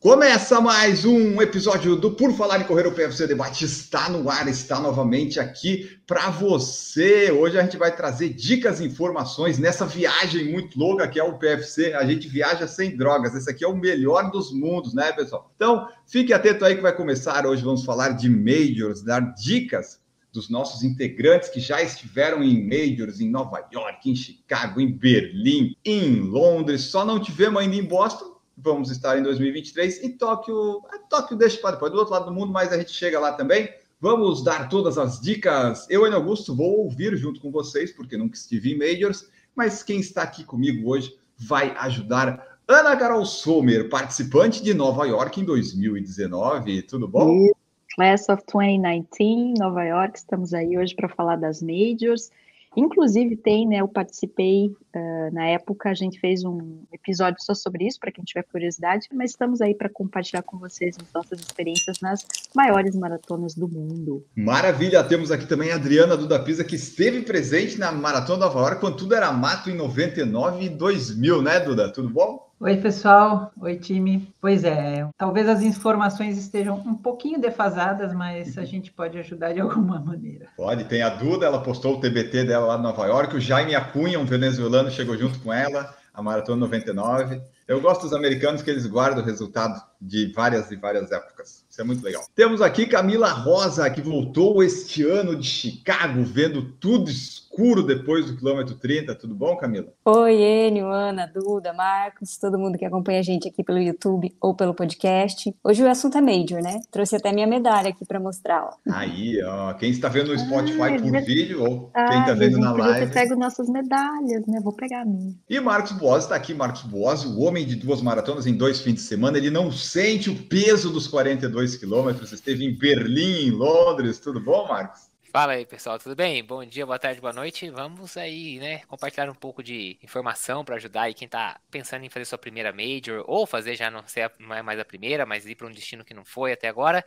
Começa mais um episódio do Por Falar em Correr, o PFC Debate está no ar, está novamente aqui para você. Hoje a gente vai trazer dicas e informações nessa viagem muito louca que é o PFC. A gente viaja sem drogas, esse aqui é o melhor dos mundos, né, pessoal? Então, fique atento aí que vai começar. Hoje vamos falar de Majors, dar dicas dos nossos integrantes que já estiveram em Majors, em Nova York, em Chicago, em Berlim, em Londres. Só não tivemos ainda em Boston, vamos estar em 2023 e Tóquio, a Tóquio deixa para depois, do outro lado do mundo, mas a gente chega lá também. Vamos dar todas as dicas. Eu, Enio Augusto, vou ouvir junto com vocês, porque nunca estive em Majors, mas quem está aqui comigo hoje vai ajudar Ana Carol Sommer, participante de Nova York em 2019. Tudo bom? Class of 2019, Nova York, estamos aí hoje para falar das Majors. Inclusive tem, né, eu participei uh, na época, a gente fez um episódio só sobre isso, para quem tiver curiosidade, mas estamos aí para compartilhar com vocês as nossas experiências nas maiores maratonas do mundo. Maravilha, temos aqui também a Adriana Duda Pisa, que esteve presente na Maratona Nova York, quando tudo era mato em 99 e 2000, né, Duda? Tudo bom? Oi, pessoal. Oi, time. Pois é, talvez as informações estejam um pouquinho defasadas, mas a gente pode ajudar de alguma maneira. Pode, tem a Duda, ela postou o TBT dela lá em Nova York, o Jaime Acunha, um venezuelano, chegou junto com ela, a Maratona 99. Eu gosto dos americanos que eles guardam o resultado de várias e várias épocas. Isso é muito legal. Temos aqui Camila Rosa, que voltou este ano de Chicago, vendo tudo escuro depois do quilômetro 30. Tudo bom, Camila? Oi, Enio, Ana, Duda, Marcos, todo mundo que acompanha a gente aqui pelo YouTube ou pelo podcast. Hoje o assunto é Major, né? Trouxe até minha medalha aqui para mostrar. Ó. Aí, ó, quem está vendo no Spotify Ah, por devia- vídeo ou Ah, quem está vendo na live. ter pego nossas medalhas, né? Vou pegar a minha. E Marcos Boas está aqui, Marcos Boas, o homem de duas maratonas em dois fins de semana. Ele não sente o peso dos 42 quilômetros. Esteve em Berlim, em Londres. Tudo bom, Marcos? Fala aí, pessoal, tudo bem? Bom dia, boa tarde, boa noite. Vamos aí, né, compartilhar um pouco de informação para ajudar aí quem tá pensando em fazer sua primeira major ou fazer já não ser a- não é mais a primeira, mas ir para um destino que não foi até agora.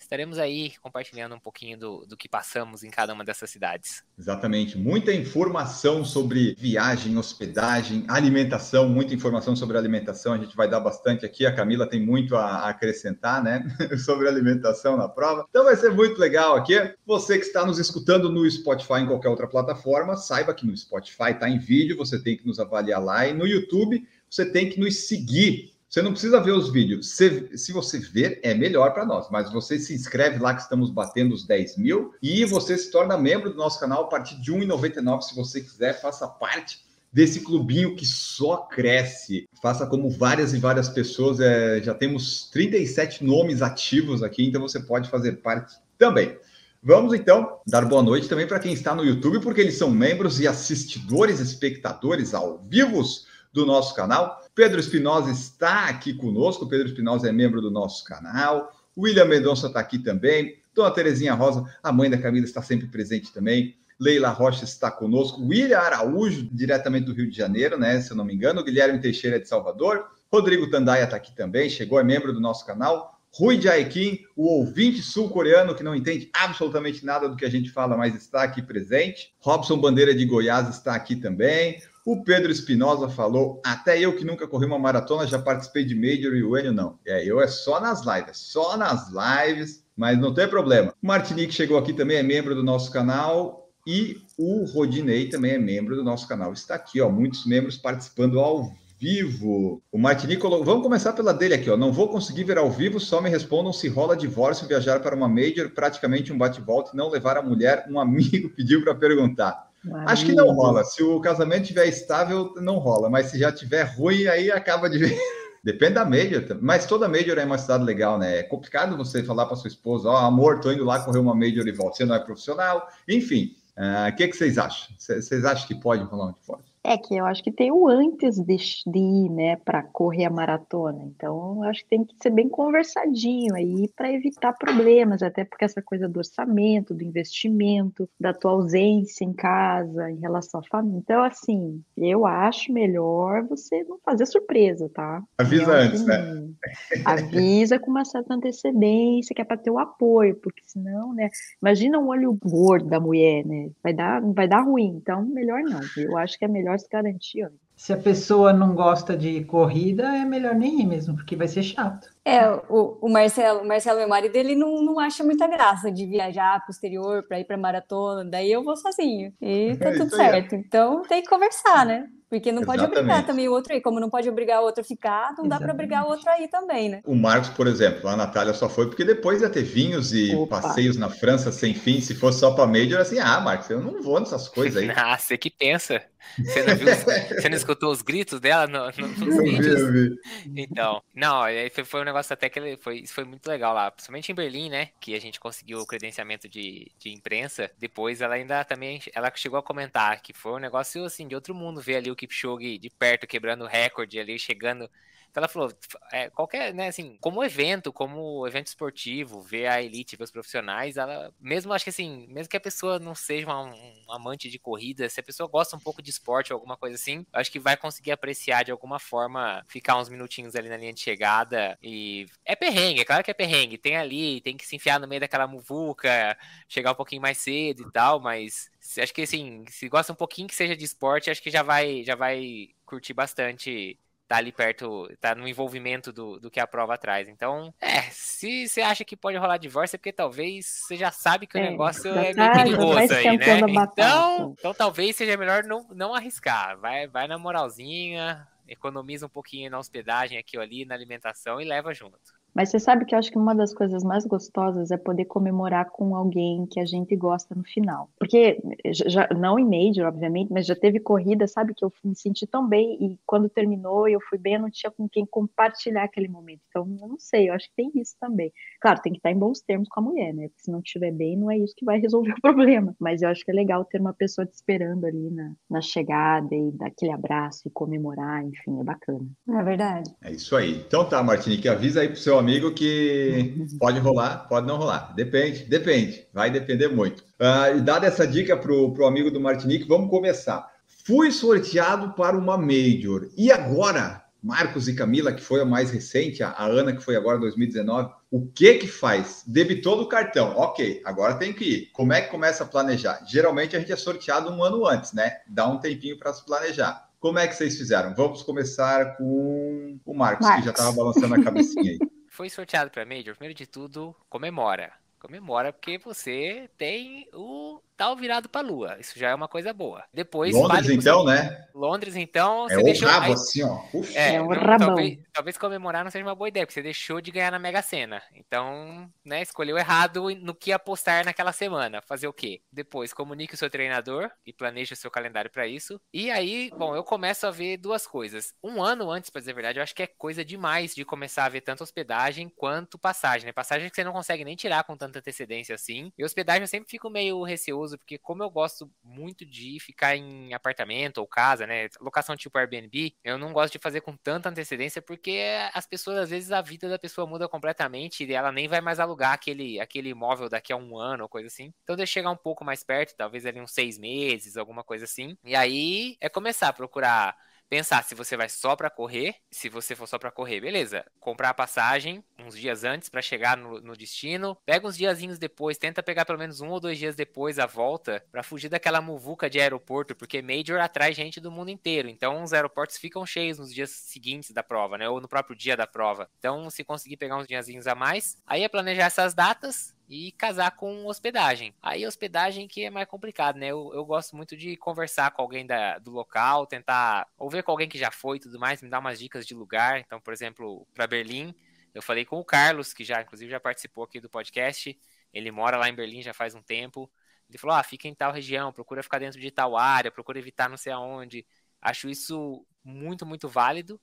Estaremos aí compartilhando um pouquinho do, do que passamos em cada uma dessas cidades. Exatamente. Muita informação sobre viagem, hospedagem, alimentação, muita informação sobre alimentação. A gente vai dar bastante aqui. A Camila tem muito a acrescentar, né? sobre alimentação na prova. Então vai ser muito legal aqui. Você que está nos escutando no Spotify em qualquer outra plataforma, saiba que no Spotify está em vídeo, você tem que nos avaliar lá. E no YouTube, você tem que nos seguir. Você não precisa ver os vídeos. Se, se você ver, é melhor para nós. Mas você se inscreve lá que estamos batendo os 10 mil e você se torna membro do nosso canal a partir de R$ 1,99. Se você quiser, faça parte desse clubinho que só cresce. Faça como várias e várias pessoas. é, já temos 37 nomes ativos aqui, então você pode fazer parte também. Vamos então dar boa noite também para quem está no YouTube, porque eles são membros e assistidores, espectadores ao vivos do nosso canal. Pedro Espinosa está aqui conosco. Pedro Espinosa é membro do nosso canal. William Mendonça está aqui também. Dona Terezinha Rosa, a mãe da Camila, está sempre presente também. Leila Rocha está conosco. William Araújo, diretamente do Rio de Janeiro, né? Se eu não me engano. Guilherme Teixeira de Salvador. Rodrigo Tandaia está aqui também, chegou, é membro do nosso canal. Rui Jaekin, o ouvinte sul-coreano que não entende absolutamente nada do que a gente fala, mas está aqui presente. Robson Bandeira de Goiás está aqui também. O Pedro Espinosa falou: até eu que nunca corri uma maratona já participei de Major e o Enio não. É, eu é só nas lives, só nas lives, mas não tem problema. O Martinique chegou aqui também, é membro do nosso canal. E o Rodinei também é membro do nosso canal. Está aqui, ó, muitos membros participando ao vivo. O Martinique colocou. Vamos começar pela dele aqui, ó. Não vou conseguir ver ao vivo, só me respondam se rola divórcio viajar para uma major, praticamente um bate-volta e não levar a mulher. Um amigo pediu para perguntar. Acho que não rola. Se o casamento estiver estável, não rola. Mas se já estiver ruim, aí acaba de ver. Depende da major, mas toda major é uma cidade legal, né? É complicado você falar para sua esposa, ó, amor, tô indo lá correr uma major e volta. Você não é profissional, enfim. ah, O que, que vocês acham? Vocês acham que pode rolar um divórcio? É que eu acho que tem o antes de, de ir, né, para correr a maratona. Então, eu acho que tem que ser bem conversadinho aí para evitar problemas, até porque essa coisa do orçamento, do investimento, da tua ausência em casa, em relação à família. Então, assim, eu acho melhor você não fazer surpresa, tá? Avisa antes, né? Avisa com uma certa antecedência, que é para ter o apoio, porque senão, né? Imagina um olho gordo da mulher, né? Vai dar, vai dar ruim. Então, melhor não. Eu acho que é melhor se garantir antes. Se a pessoa não gosta de corrida, é melhor nem ir mesmo, porque vai ser chato. É, o, o Marcelo, o Marcelo, meu marido, ele não, não acha muita graça de viajar para o exterior para ir para maratona, daí eu vou sozinho. E tá É tudo isso aí. certo. Então tem que conversar, né? Porque não pode obrigar Exatamente. também o outro a ir. Como não pode obrigar o outro a ficar, não dá para Exatamente. obrigar o outro a ir também, né? O Marcos, por exemplo, a Natália só foi porque depois ia ter vinhos e Opa. passeios na França sem fim. Se fosse só para Major, assim, ah, Marcos, eu não vou nessas coisas aí. Ah, você que pensa. Você não, viu, os- você não escutou os gritos dela no, no, nos Eu vi, vídeos? eu vi. Então, não, aí foi, foi um negócio até que ele foi, foi muito legal lá, principalmente em Berlim, né? Que a gente conseguiu o credenciamento de, de imprensa. Depois ela ainda também, ela chegou a comentar que foi um negócio assim de outro mundo ver ali o Kipchoge de perto quebrando recorde ali, chegando. Então ela falou, é, qualquer, né, assim, como evento, como evento esportivo, ver a elite, ver os profissionais, ela, mesmo acho que assim, mesmo que a pessoa não seja um, amante de corrida, se a pessoa gosta um pouco de esporte ou alguma coisa assim, acho que vai conseguir apreciar de alguma forma, ficar uns minutinhos ali na linha de chegada e é perrengue, é claro que é perrengue, tem ali, tem que se enfiar no meio daquela muvuca, chegar um pouquinho mais cedo e tal, mas acho que assim, se gosta um pouquinho que seja de esporte, acho que já vai, já vai curtir bastante tá ali perto, tá no envolvimento do, do que a prova traz. Então, é, se você acha que pode rolar divórcio, é porque talvez você já sabe que o É, negócio é meio perigoso aí, né? Então, então talvez seja melhor não, não arriscar. Vai, vai na moralzinha, economiza um pouquinho na hospedagem aqui ou ali, na alimentação e leva junto. Mas você sabe que eu acho que uma das coisas mais gostosas é poder comemorar com alguém que a gente gosta no final. Porque, já, não em Major, obviamente, mas já teve corrida, sabe, que eu me senti tão bem e quando terminou e eu fui bem, eu não tinha com quem compartilhar aquele momento. Então, eu não sei, eu acho que tem isso também. Claro, tem que estar em bons termos com a mulher, né? Porque se não estiver bem, não é isso que vai resolver o problema. Mas eu acho que é legal ter uma pessoa te esperando ali na, na chegada e dar aquele abraço e comemorar, enfim, é bacana. É verdade. É isso aí. Então tá, Martinique, avisa aí pro seu amigo que pode rolar, pode não rolar. Depende, depende. Vai depender muito. Ah, e dada essa dica pro, pro amigo do Martinique, vamos começar. Fui sorteado para uma Major. E agora, Marcos e Camila, que foi a mais recente, a, a Ana, que foi agora 2019, o que que faz? Debitou do cartão. Ok, agora tem que ir. Como é que começa a planejar? Geralmente a gente é sorteado um ano antes, né? Dá um tempinho para se planejar. Como é que vocês fizeram? Vamos começar com o Marcos, que já Marcos. estava balançando a cabecinha aí. Foi sorteado para Major, primeiro de tudo, comemora. Comemora porque você tem o tal virado para lua. Isso já é uma coisa boa. Depois Londres, vale então, né? Londres, então, É você o deixou. rabo, aí- assim, ó. Uf. É, É um não, rabão. talvez, talvez comemorar não seja uma boa ideia, porque você deixou de ganhar na Mega Sena. Então, né, escolheu errado no que apostar naquela semana. Fazer o quê? Depois, comunique o seu treinador e planeje o seu calendário para isso. E aí, bom, eu começo a ver duas coisas. Um ano antes, para dizer a verdade, eu acho que é coisa demais de começar a ver tanto hospedagem quanto passagem, né? Passagem que você não consegue nem tirar com tanta antecedência assim. E hospedagem eu sempre fico meio receoso, porque como eu gosto muito de ficar em apartamento ou casa, né? Locação tipo Airbnb, eu não gosto de fazer com tanta antecedência, porque as pessoas, às vezes, a vida da pessoa muda completamente e ela nem vai mais alugar aquele, aquele imóvel daqui a um ano ou coisa assim. Então deixa chegar um pouco mais perto, talvez ali uns seis meses, alguma coisa assim. E aí é começar a procurar pensar se você vai só para correr. Se você for só para correr, beleza. Comprar a passagem uns dias antes para chegar no, no destino. Pega uns diazinhos depois, tenta pegar pelo menos um ou dois dias depois a volta para fugir daquela muvuca de aeroporto, porque Major atrai gente do mundo inteiro. Então os aeroportos ficam cheios nos dias seguintes da prova, né? Ou no próprio dia da prova. Então, se conseguir pegar uns diazinhos a mais, aí é planejar essas datas e casar com hospedagem. Aí hospedagem que é mais complicado, né? Eu, eu gosto muito de conversar com alguém da, do local, tentar ou ver com alguém que já foi e tudo mais, me dar umas dicas de lugar. Então, por exemplo, para Berlim, eu falei com o Carlos, que já inclusive já participou aqui do podcast. Ele mora lá em Berlim já faz um tempo. Ele falou: "Ah, fica em tal região, procura ficar dentro de tal área, procura evitar não sei aonde". Acho isso muito, muito válido.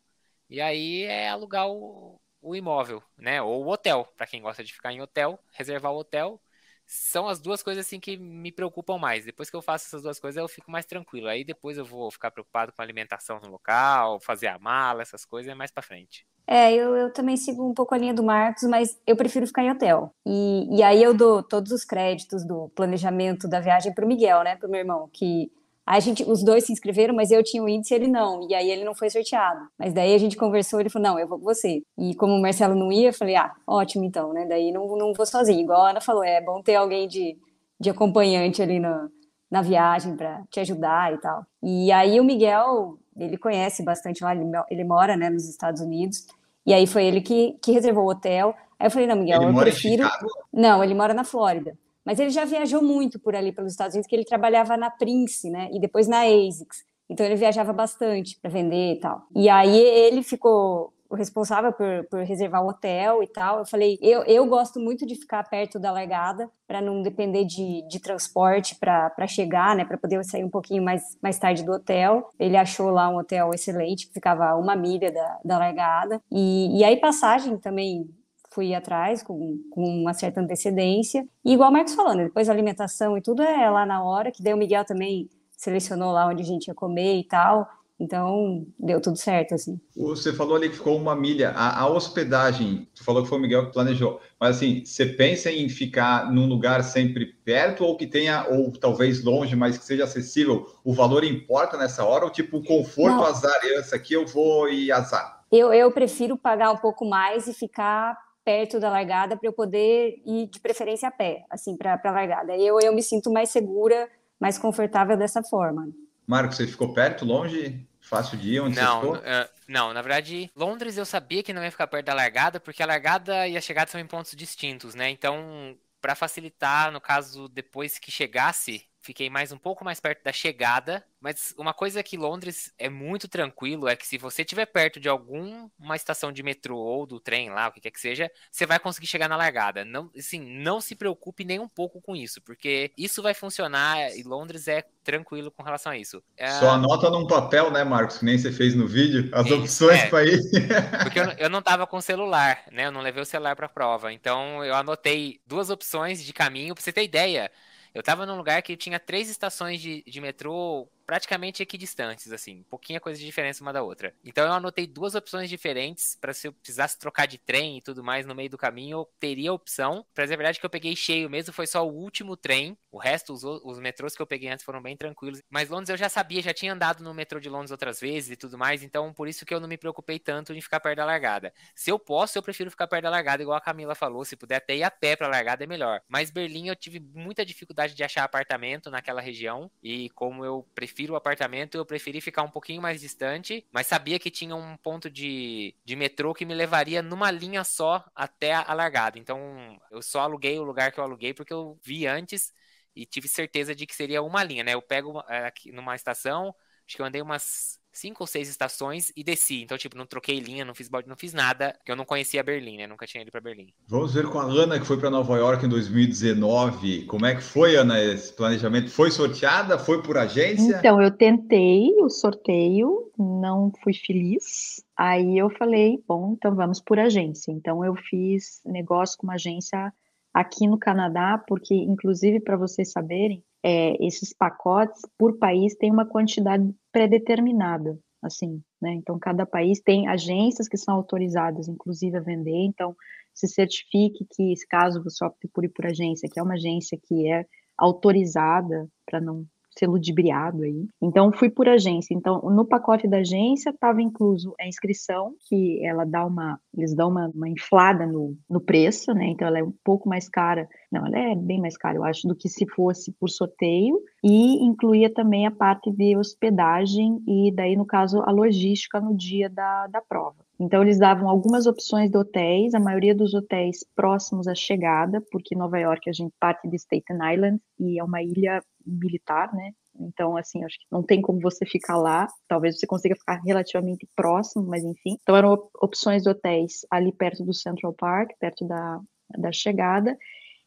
E aí é alugar o, o imóvel, né? Ou o hotel, para quem gosta de ficar em hotel, reservar o hotel, são as duas coisas assim que me preocupam mais. Depois que eu faço essas duas coisas, eu fico mais tranquilo. Aí depois eu vou ficar preocupado com a alimentação no local, fazer a mala, essas coisas é mais para frente. É, eu, eu também sigo um pouco a linha do Marcos, mas eu prefiro ficar em hotel. E, e aí eu dou todos os créditos do planejamento da viagem para o Miguel, né, para o meu irmão, que a gente, os dois se inscreveram, mas eu tinha o índice e ele não. E aí ele não foi sorteado. Mas daí a gente conversou, ele falou: não, eu vou com você. E como o Marcelo não ia, eu falei: ah, ótimo então, né? Daí não, não vou sozinho. Igual a Ana falou, é bom ter alguém de, de acompanhante ali na, na viagem para te ajudar e tal. E aí o Miguel, ele conhece bastante lá, ele, ele mora né, nos Estados Unidos. E aí foi ele que, que reservou o hotel. Aí eu falei: não, Miguel, ele eu mora prefiro. Não, ele mora na Flórida. Mas ele já viajou muito por ali pelos Estados Unidos, que ele trabalhava na Prince, né? E depois na ASICS. Então ele viajava bastante para vender e tal. E aí ele ficou o responsável por, por reservar o hotel e tal. Eu falei, eu, eu gosto muito de ficar perto da largada para não depender de, de transporte para chegar, né? Para poder sair um pouquinho mais, mais tarde do hotel. Ele achou lá um hotel excelente, que ficava uma milha da, da largada. E, e aí passagem também fui atrás com, com uma certa antecedência. E igual o Marcos falando, depois a alimentação e tudo é lá na hora, que daí o Miguel também selecionou lá onde a gente ia comer e tal. Então, deu tudo certo, assim. Você falou ali que ficou uma milha. A, a, hospedagem, você falou que foi o Miguel que planejou, mas assim, você pensa em ficar num lugar sempre perto ou que tenha, ou talvez longe, mas que seja acessível? O valor importa nessa hora? Ou tipo, o conforto, Não. azar, essa aqui eu vou e azar? Eu, eu prefiro pagar um pouco mais e ficar perto da largada para eu poder ir de preferência a pé, assim, para a largada. Eu, eu me sinto mais segura, mais confortável dessa forma. Marcos, você ficou perto, longe? Fácil de ir? Onde não, você ficou? Uh, não, na verdade, Londres eu sabia que não ia ficar perto da largada, porque a largada e a chegada são em pontos distintos, né? Então, para facilitar, no caso, depois que chegasse, fiquei mais um pouco mais perto da chegada. Mas uma coisa que Londres é muito tranquilo é que se você estiver perto de alguma estação de metrô ou do trem lá, o que quer que seja, você vai conseguir chegar na largada. Não, assim, não se preocupe nem um pouco com isso, porque isso vai funcionar e Londres é tranquilo com relação a isso. É... Só anota num papel, né, Marcos, que nem você fez no vídeo, as opções é, para ir. porque eu, eu não tava com celular, né? Eu não levei o celular para a prova. Então eu anotei duas opções de caminho para você ter ideia. Eu tava num lugar que tinha três estações de, de metrô praticamente equidistantes, assim, pouquinha coisa de diferença uma da outra. Então eu anotei duas opções diferentes para se eu precisasse trocar de trem e tudo mais no meio do caminho, eu teria a opção. Pra dizer a verdade que eu peguei cheio mesmo, foi só o último trem. O resto, os, os metrôs que eu peguei antes foram bem tranquilos. Mas Londres eu já sabia, já tinha andado no metrô de Londres outras vezes e tudo mais, então por isso que eu não me preocupei tanto em ficar perto da largada. Se eu posso, eu prefiro ficar perto da largada, igual a Camila falou, se puder até ir a pé pra largada é melhor. Mas Berlim eu tive muita dificuldade de achar apartamento naquela região e como eu prefiro prefiro o apartamento, eu preferi ficar um pouquinho mais distante, mas sabia que tinha um ponto de, de metrô que me levaria numa linha só até a largada. Então, eu só aluguei o lugar que eu aluguei porque eu vi antes e tive certeza de que seria uma linha, né? Eu pego é, aqui numa estação, acho que eu andei umas cinco ou seis estações e desci. Então, tipo, não troquei linha, não fiz não fiz nada, porque eu não conhecia Berlim, né? Nunca tinha ido para Berlim. Vamos ver com a Ana, que foi para Nova York em 2019. Como é que foi, Ana, esse planejamento? Foi sorteada? Foi por agência? Então, eu tentei o sorteio, não fui feliz. Aí eu falei, bom, então vamos por agência. Então, eu fiz negócio com uma agência aqui no Canadá, porque, inclusive, para vocês saberem, é, esses pacotes por país tem uma quantidade pré-determinada, assim, né? Então, cada país tem agências que são autorizadas, inclusive, a vender. Então, se certifique que, caso você opte por ir por agência, que é uma agência que é autorizada para não ser ludibriado aí. Então, fui por agência. Então, no pacote da agência estava incluso a inscrição, que ela dá uma, eles dão uma, uma, inflada no, no preço, né? Então, ela é um pouco mais cara. Não, ela é bem mais cara, eu acho, do que se fosse por sorteio. E incluía também a parte de hospedagem e daí, no caso, a logística no dia da, da prova. Então, eles davam algumas opções de hotéis, a maioria dos hotéis próximos à chegada, porque Nova York a gente parte de Staten Island e é uma ilha militar, né? Então, assim, acho que não tem como você ficar lá. Talvez você consiga ficar relativamente próximo, mas enfim. Então, eram opções de hotéis ali perto do Central Park, perto da, da chegada.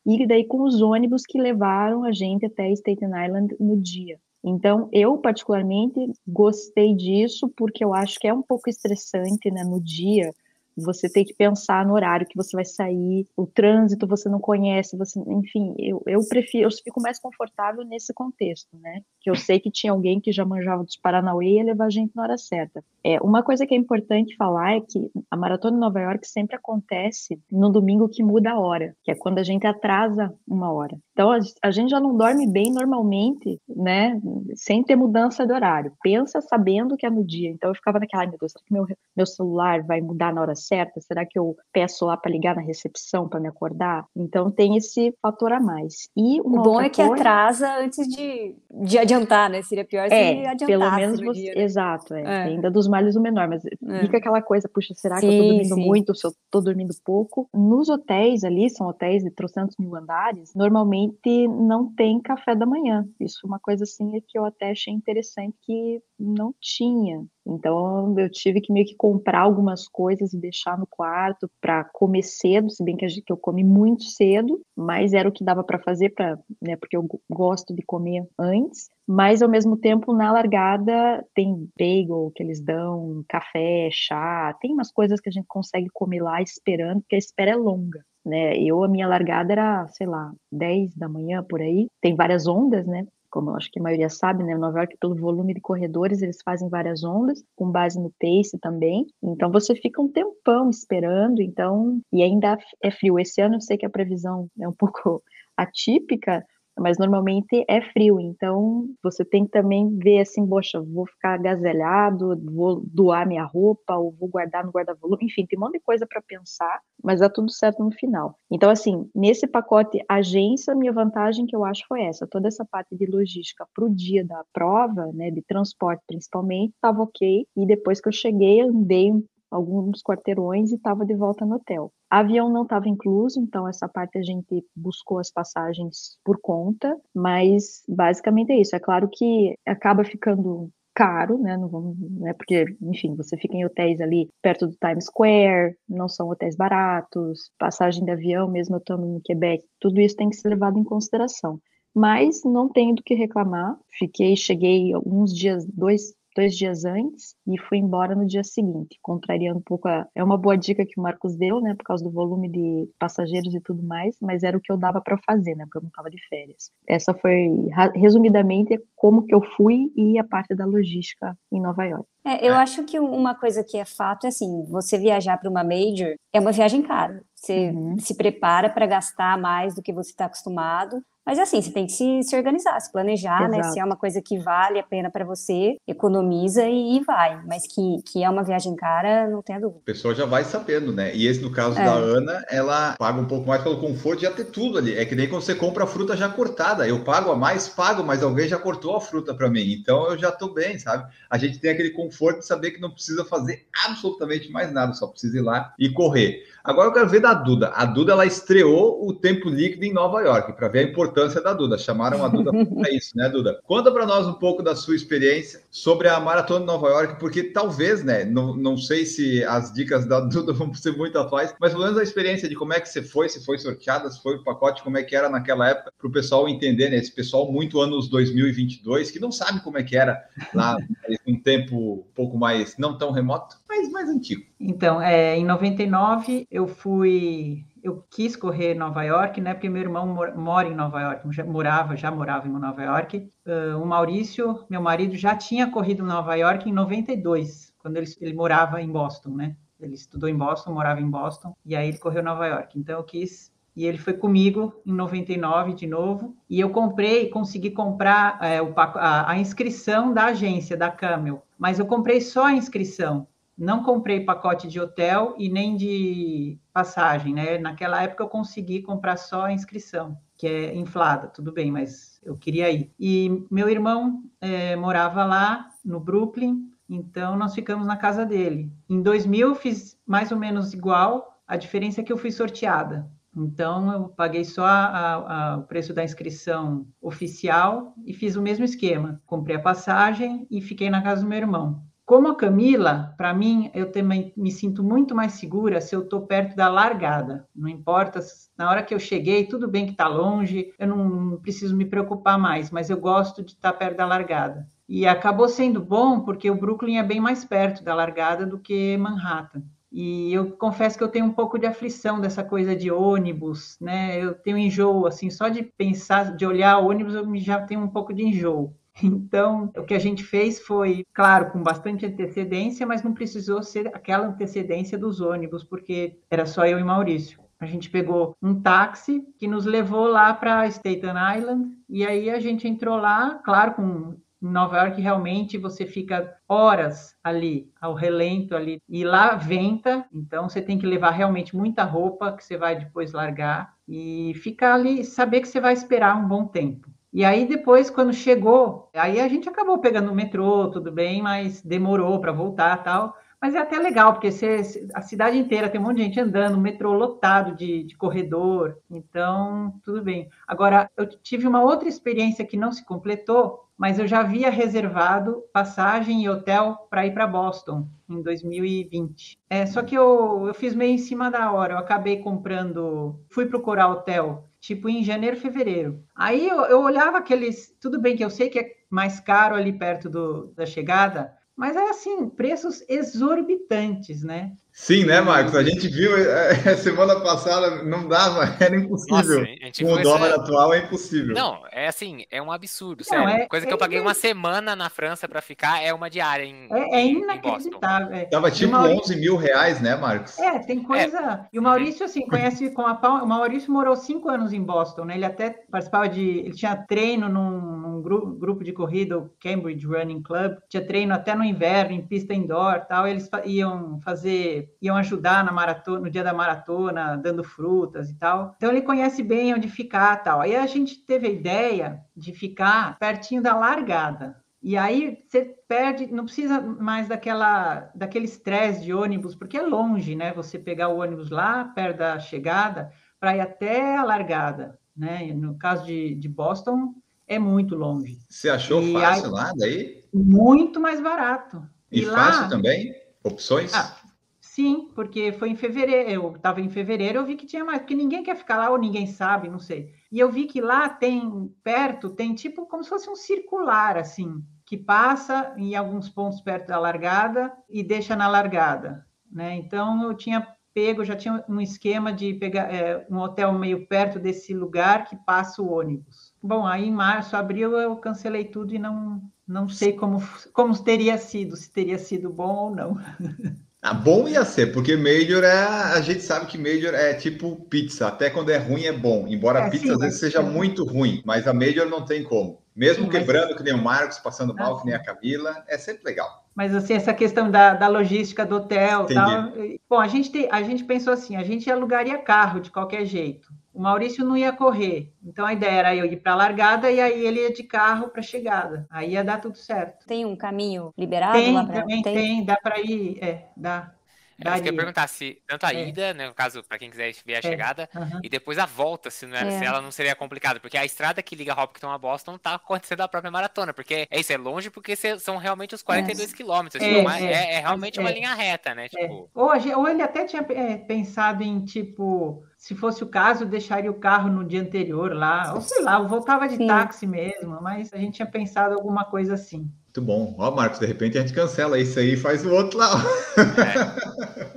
E daí com os ônibus que levaram a gente até Staten Island no dia. Então, eu particularmente gostei disso porque eu acho que é um pouco estressante, né, no dia, você tem que pensar no horário que você vai sair, o trânsito você não conhece, você, enfim, eu, eu prefiro, eu fico mais confortável nesse contexto, né? Que eu sei que tinha alguém que já manjava dos Paranauê e ia levar a gente na hora certa. É, uma coisa que é importante falar é que a maratona em Nova York sempre acontece no domingo que muda a hora, que é quando a gente atrasa uma hora. Então a, gente já não dorme bem normalmente, né? Sem ter mudança de horário. Pensa sabendo que é no dia. Então eu ficava naquela, meu Deus, será que meu, meu celular vai mudar na hora certa? Será que eu peço lá para ligar na recepção para me acordar? Então tem esse fator a mais. E o bom é que coisa... atrasa antes de, de adiantar, né? Seria pior se é, adiantasse pelo menos você, dia, né? exato, é, é. ainda dos males o menor, mas é. fica aquela coisa, puxa, será sim, que eu tô dormindo sim. muito, se eu tô dormindo pouco? Nos hotéis ali, são hotéis de trocentos mil andares, normalmente não tem café da manhã. Isso é uma coisa assim que eu até achei interessante que não tinha. Então eu tive que meio que comprar algumas coisas e deixar no quarto para comer cedo, se bem que, eu comi muito cedo, mas era o que dava para fazer para, né, porque eu gosto de comer antes, mas ao mesmo tempo na largada tem bagel que eles dão, café, chá, tem umas coisas que a gente consegue comer lá esperando, porque a espera é longa. Né, eu, a minha largada era, sei lá, 10 da manhã por aí. Tem várias ondas, né? Como eu acho que a maioria sabe, né, Nova York, pelo volume de corredores, eles fazem várias ondas, com base no pace também. Então você fica um tempão esperando, então, e ainda é frio. Esse ano eu sei que a previsão é um pouco atípica, mas normalmente é frio, então você tem que também ver assim, poxa, vou ficar agasalhado, vou doar minha roupa, ou vou guardar no guarda-volume, enfim, tem um monte de coisa para pensar, mas dá tudo certo no final. Então, assim, nesse pacote agência, minha vantagem que eu acho foi essa, toda essa parte de logística para o dia da prova, né, de transporte principalmente, estava ok, e depois que eu cheguei, andei alguns quarteirões e estava de volta no hotel. Avião não estava incluso, então essa parte a gente buscou as passagens por conta, mas basicamente é isso. É claro que acaba ficando caro, né? Não vamos, né? Porque, enfim, você fica em hotéis ali perto do Times Square, não são hotéis baratos, passagem de avião, mesmo eu estando no Quebec, tudo isso tem que ser levado em consideração. Mas não tenho do que reclamar. Fiquei, cheguei alguns dias, dois, dois dias antes e fui embora no dia seguinte, contrariando um pouco a... É uma boa dica que o Marcos deu, né, por causa do volume de passageiros e tudo mais, mas era o que eu dava para fazer, né, porque eu não estava de férias. Essa foi, resumidamente, como que eu fui e a parte da logística em Nova York. É, eu acho que uma coisa que é fato é assim, você viajar para uma major é uma viagem cara. Você uhum. se prepara para gastar mais do que você está acostumado, mas assim, você tem que se, se organizar, se planejar, Exato. né? Se é uma coisa que vale a pena para você, economiza e, e, vai. Mas que, que é uma viagem cara, não tenha dúvida. A pessoa já vai sabendo, né? E esse, no caso é. da Ana, ela paga um pouco mais pelo conforto de já ter tudo ali. É que nem quando você compra a fruta já cortada. Eu pago a mais, pago, mas alguém já cortou a fruta para mim. Então eu já tô bem, sabe? A gente tem aquele conforto de saber que não precisa fazer absolutamente mais nada, só precisa ir lá e correr. Agora eu quero ver da Duda. A Duda ela estreou o tempo líquido em Nova York para ver a importância da Duda. Chamaram a Duda para isso, né, Duda? Conta para nós um pouco da sua experiência sobre a maratona de Nova York, porque talvez, né, não, não sei se as dicas da Duda vão ser muito atuais, mas pelo menos a experiência de como é que você foi, se foi sorteada, se foi o pacote, como é que era naquela época, para o pessoal entender, né, esse pessoal muito anos 2022 que não sabe como é que era lá um tempo um pouco mais não tão remoto, mas mais antigo. Então, é, em 99 eu fui, eu quis correr Nova York, né? Porque meu irmão mora em Nova York, já morava, já morava em Nova York. Uh, o Maurício, meu marido, já tinha corrido Nova York em 92, quando ele, ele morava em Boston, né? Ele estudou em Boston, morava em Boston, e aí ele correu Nova York. Então eu quis e ele foi comigo em 99 de novo. E eu comprei, consegui comprar é, o, a, a, inscrição da agência, da Camel. Mas eu comprei só a inscrição não comprei pacote de hotel e nem de passagem, né? Naquela época eu consegui comprar só a inscrição, que é inflada, tudo bem, mas eu queria ir. E meu irmão é, morava lá no Brooklyn, então nós ficamos na casa dele. Em 2000 eu fiz mais ou menos igual, a diferença é que eu fui sorteada. Então eu paguei só a, a, o preço da inscrição oficial e fiz o mesmo esquema. Comprei a passagem e fiquei na casa do meu irmão. Como a Camila, para mim, eu também me sinto muito mais segura se eu estou perto da largada. Não importa, na hora que eu cheguei, tudo bem que está longe, eu não, preciso me preocupar mais, mas eu gosto de estar tá perto da largada. E acabou sendo bom porque o Brooklyn é bem mais perto da largada do que Manhattan. E eu confesso que eu tenho um pouco de aflição dessa coisa de ônibus, né? Eu tenho enjoo, assim, só de pensar, de olhar ônibus, eu já tenho um pouco de enjoo. Então, o que a gente fez foi, claro, com bastante antecedência, mas não precisou ser aquela antecedência dos ônibus, porque era só eu e Maurício. A gente pegou um táxi que nos levou lá para Staten Island e aí a gente entrou lá, claro, com em Nova York realmente você fica horas ali ao relento ali e lá venta, então você tem que levar realmente muita roupa que você vai depois largar e ficar ali saber que você vai esperar um bom tempo. E aí depois, quando chegou, aí a gente acabou pegando o metrô, tudo bem, mas demorou para voltar tal. Mas é até legal, porque você, a cidade inteira tem um monte de gente andando, metrô lotado de, de corredor, então tudo bem. Agora, eu tive uma outra experiência que não se completou, mas eu já havia reservado passagem e hotel para ir para Boston em 2020. É, só que eu, eu fiz meio em cima da hora, eu acabei comprando, fui procurar hotel tipo em janeiro, fevereiro. Aí eu, eu, olhava aqueles, tudo bem que eu sei que é mais caro ali perto do, da chegada, mas é assim, preços exorbitantes, né? Sim, né, Marcos? A gente viu é, semana passada, não dava, era impossível. Nossa, Com o dólar atual é impossível. Não, é assim, é um absurdo, não, sério. É, Coisa que eu paguei é, uma semana na França para ficar é uma diária em. É, é inacreditável. É. Tava tipo Maurício... 11 mil reais, né, Marcos? É, tem coisa. E o Maurício, assim, conhece com a pau. O Maurício morou cinco anos em Boston, né? Ele até participava de. Ele tinha treino num, num grupo, grupo de corrida, o Cambridge Running Club. Tinha treino até no inverno, em pista indoor tal. Eles iam fazer iam ajudar na maratona, no dia da maratona, dando frutas e tal. Então ele conhece bem onde ficar tal. Aí a gente teve a ideia de ficar pertinho da largada. E aí você perde, não precisa mais daquela, daquele estresse de ônibus, porque é longe, né? Você pegar o ônibus lá, perto da chegada, para ir até a largada, né? No caso de, de Boston, é muito longe. Você achou e fácil aí, lá daí? Muito mais barato. E, e fácil lá, também? Opções? Ah, Sim, porque foi em fevereiro, eu estava em fevereiro, eu vi que tinha mais, porque ninguém quer ficar lá ou ninguém sabe, não sei. E eu vi que lá tem, perto, tem tipo como se fosse um circular, assim, que passa em alguns pontos perto da largada e deixa na largada, né? Então eu tinha pego, já tinha um esquema de pegar é, um hotel meio perto desse lugar que passa o ônibus. Bom, aí em março, abril eu cancelei tudo e não, não sei como, como teria sido, se teria sido bom ou não. Ah, bom ia ser, porque Major é. A gente sabe que Major é tipo pizza, até quando é ruim é bom. Embora é, a pizza sim, às vezes seja muito ruim, mas a Major não tem como. Mesmo sim, quebrando, que nem o Marcos, passando mal, que nem a Camila, é sempre legal. Mas assim, essa questão da, da logística do hotel tal. Bom, a gente, tem, a gente pensou assim, a gente alugaria carro de qualquer jeito. O Maurício não ia correr, então a ideia era eu ir para a largada e aí ele ia de carro para a chegada. Aí ia dar tudo certo. Tem um caminho liberado tem, lá pra... Também tem, tem, dá para ir, é, dá. É, eu queria perguntar se tanto a é. ida, né, no caso, para quem quiser ver a é. chegada, uhum. e depois a volta, se, não era, é. se ela não seria complicada, porque a estrada que liga Hopkins a Boston tá acontecendo a própria maratona, porque é isso, é longe porque são realmente os 42 quilômetros, tipo, é, realmente uma linha reta, né? Tipo... Ou, ou ele até tinha pensado em, tipo, se fosse o caso, deixaria o carro no dia anterior lá, ou sei lá, eu voltava de Sim. táxi mesmo, mas a gente tinha pensado alguma coisa assim. Muito bom. Ó, Marcos, de repente a gente cancela isso aí e faz o outro lá. É.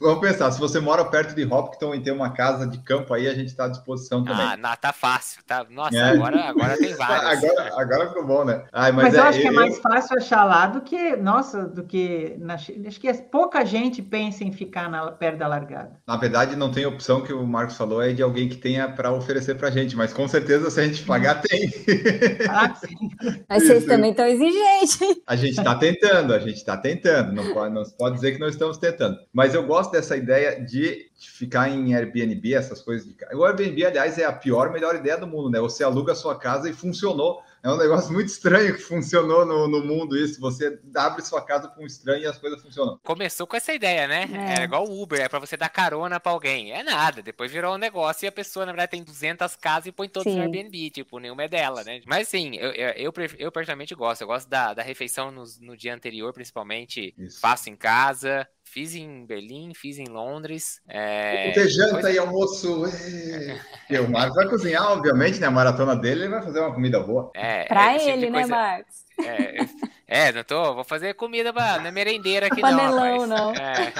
Vamos pensar, se você mora perto de Hopkins e tem uma casa de campo aí, a gente está à disposição também. Ah, não, tá fácil, tá? Nossa, é. agora, agora tem vários. agora, agora ficou bom, né? Ai, mas, mas eu é, acho que é mais fácil achar lá do que, nossa, do que. Na, acho que é, pouca gente pensa em ficar na, perto da largada. Na verdade, não tem opção que o Marcos falou, é de alguém que tenha para oferecer para gente, mas com certeza, se a gente pagar, tem. Ah, sim. Mas vocês também estão exigentes. A gente está tentando, a gente está tentando, não pode, não pode dizer que não estamos tentando. Mas eu gosto dessa ideia de ficar em Airbnb, essas coisas de O Airbnb, aliás, é a pior, melhor ideia do mundo, né? Você aluga a sua casa e funcionou. É um negócio muito estranho que funcionou no, no mundo isso. Você abre sua casa para um estranho e as coisas funcionam. Começou com essa ideia, né? É, é igual o Uber, é para você dar carona para alguém. É nada. Depois virou um negócio e a pessoa, na verdade, tem 200 casas e põe todas no Airbnb. Tipo, nenhuma é dela, né? Mas sim, eu, eu, eu, eu personalmente gosto. Eu gosto da, da refeição no, no dia anterior, principalmente. Isso. Faço em casa. Fiz em Berlim, fiz em Londres. É... Ter janta e almoço. E o Marcos vai cozinhar, obviamente, né? A maratona dele, ele vai fazer uma comida boa. É, pra é, tipo ele, né, Marcos? É, É, não tô. Vou fazer comida pra, na merendeira aqui Panelão, não. não. É.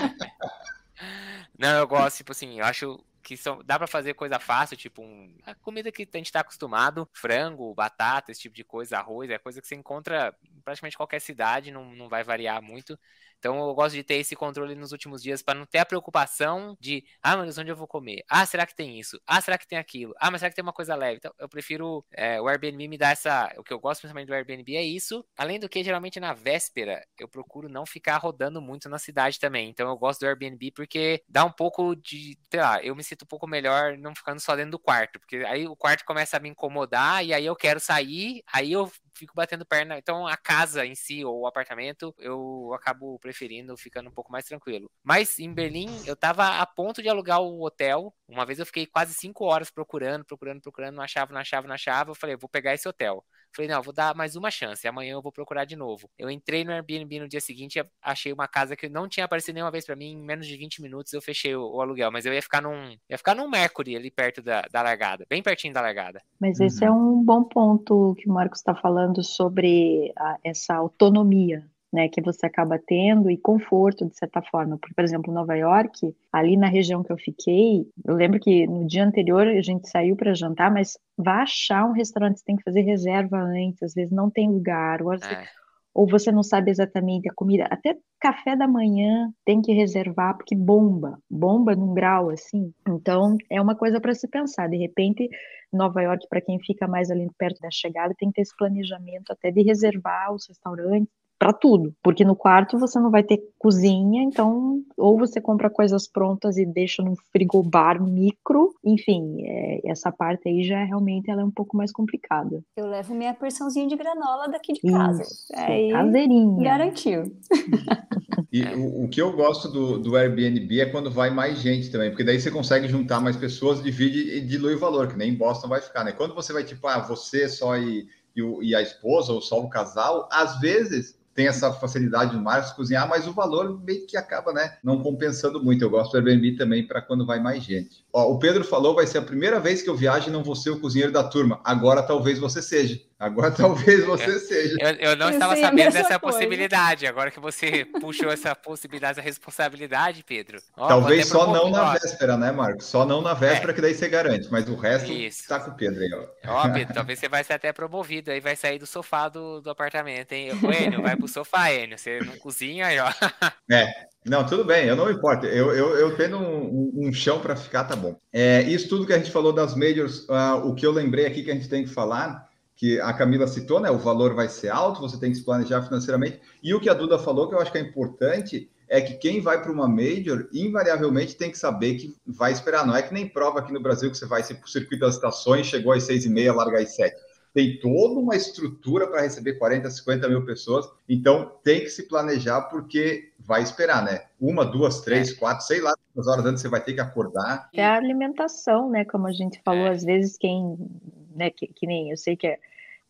não, eu gosto, tipo assim, eu acho que são, dá para fazer coisa fácil, tipo um, a comida que a gente tá acostumado, frango, batata, esse tipo de coisa, arroz, é coisa que você encontra em praticamente qualquer cidade, não, não vai variar muito. Então eu gosto de ter esse controle nos últimos dias para não ter a preocupação de, ah, mas onde eu vou comer? Ah, será que tem isso? Ah, será que tem aquilo? Ah, mas será que tem uma coisa leve? Então eu prefiro é, o Airbnb me dá essa, o que eu gosto principalmente do Airbnb é isso. Além do que geralmente na véspera eu procuro não ficar rodando muito na cidade também. Então eu gosto do Airbnb porque dá um pouco de, sei lá, eu me sinto um pouco melhor não ficando só dentro do quarto, porque aí o quarto começa a me incomodar e aí eu quero sair, aí eu fico batendo perna. Então a casa em si ou o apartamento eu acabo preferindo ficando um pouco mais tranquilo. Mas em Berlim eu tava a ponto de alugar o hotel. Uma vez eu fiquei quase cinco horas procurando, procurando, procurando, não achava, não achava, não achava. Eu falei, vou pegar esse hotel. Falei, não, vou dar mais uma chance. Amanhã eu vou procurar de novo. Eu entrei no Airbnb no dia seguinte, achei uma casa que não tinha aparecido nenhuma vez para mim. Em menos de 20 minutos eu fechei o, o, aluguel. Mas eu ia ficar num. Ia ficar num Mercury ali perto da, da largada, bem pertinho da largada. Mas esse é um bom ponto que o Marcos está falando sobre a, essa autonomia né, que você acaba tendo e conforto de certa forma. Porque, por exemplo, Nova York, ali na região que eu fiquei, eu lembro que no dia anterior a gente saiu para jantar, mas vá achar um restaurante, você tem que fazer reserva antes, às vezes não tem lugar, ou, você, é. ou você não sabe exatamente a comida. Até café da manhã tem que reservar, porque bomba, bomba num grau assim. Então, é uma coisa para se pensar. De repente, Nova York, para quem fica mais ali perto da chegada, tem que ter esse planejamento até de reservar os restaurantes para tudo, porque no quarto você não vai ter cozinha, então ou você compra coisas prontas e deixa num frigobar micro, enfim, é, essa parte aí já realmente ela é um pouco mais complicada. Eu levo minha porçãozinha de granola daqui de casa, Isso, aí caseirinha. Garantiu. E o, o, que eu gosto do, do Airbnb é quando vai mais gente também, porque daí você consegue juntar mais pessoas, divide e dilui o valor, que nem em Boston vai ficar, né? Quando você vai tipo, ah, você só e, e, e a esposa ou só o casal, às vezes tem essa facilidade do Marcos cozinhar, mas o valor meio que acaba, né, não compensando muito. Eu gosto do Airbnb também para quando vai mais gente. Ó, o Pedro falou, vai ser a primeira vez que eu viajo e não vou ser o cozinheiro da turma. Agora talvez você seja. Agora talvez você eu, seja. Eu, eu não eu estava sabendo dessa coisa. possibilidade. Agora que você puxou essa possibilidade, essa responsabilidade, Pedro. Ó, talvez só não na véspera, né, Marcos? Só não na véspera, é. que daí você garante. Mas o resto está com o Pedro aí, ó. Ó, Pedro, talvez você vai ser até promovido. Aí vai sair do sofá do, do apartamento, hein? O Enio, vai pro sofá, Enio. Você não cozinha aí, ó. É. Não, tudo bem, eu não importo. Eu, eu, eu tendo um, um chão para ficar, tá bom. É, isso tudo que a gente falou das majors, uh, o que eu lembrei aqui que a gente tem que falar que a Camila citou, né? O valor vai ser alto, você tem que se planejar financeiramente. E o que a Duda falou, que eu acho que é importante, é que quem vai para uma major, invariavelmente tem que saber que vai esperar. Não é que nem prova aqui no Brasil que você vai para o circuito das estações, chegou às seis e meia, larga às sete. Tem toda uma estrutura para receber 40, 50 mil pessoas. Então tem que se planejar porque vai esperar, né? Uma, duas, três, é. quatro, sei lá quantas horas antes você vai ter que acordar. É a alimentação, né? Como a gente falou, é. às vezes quem, né, que, que nem eu sei que é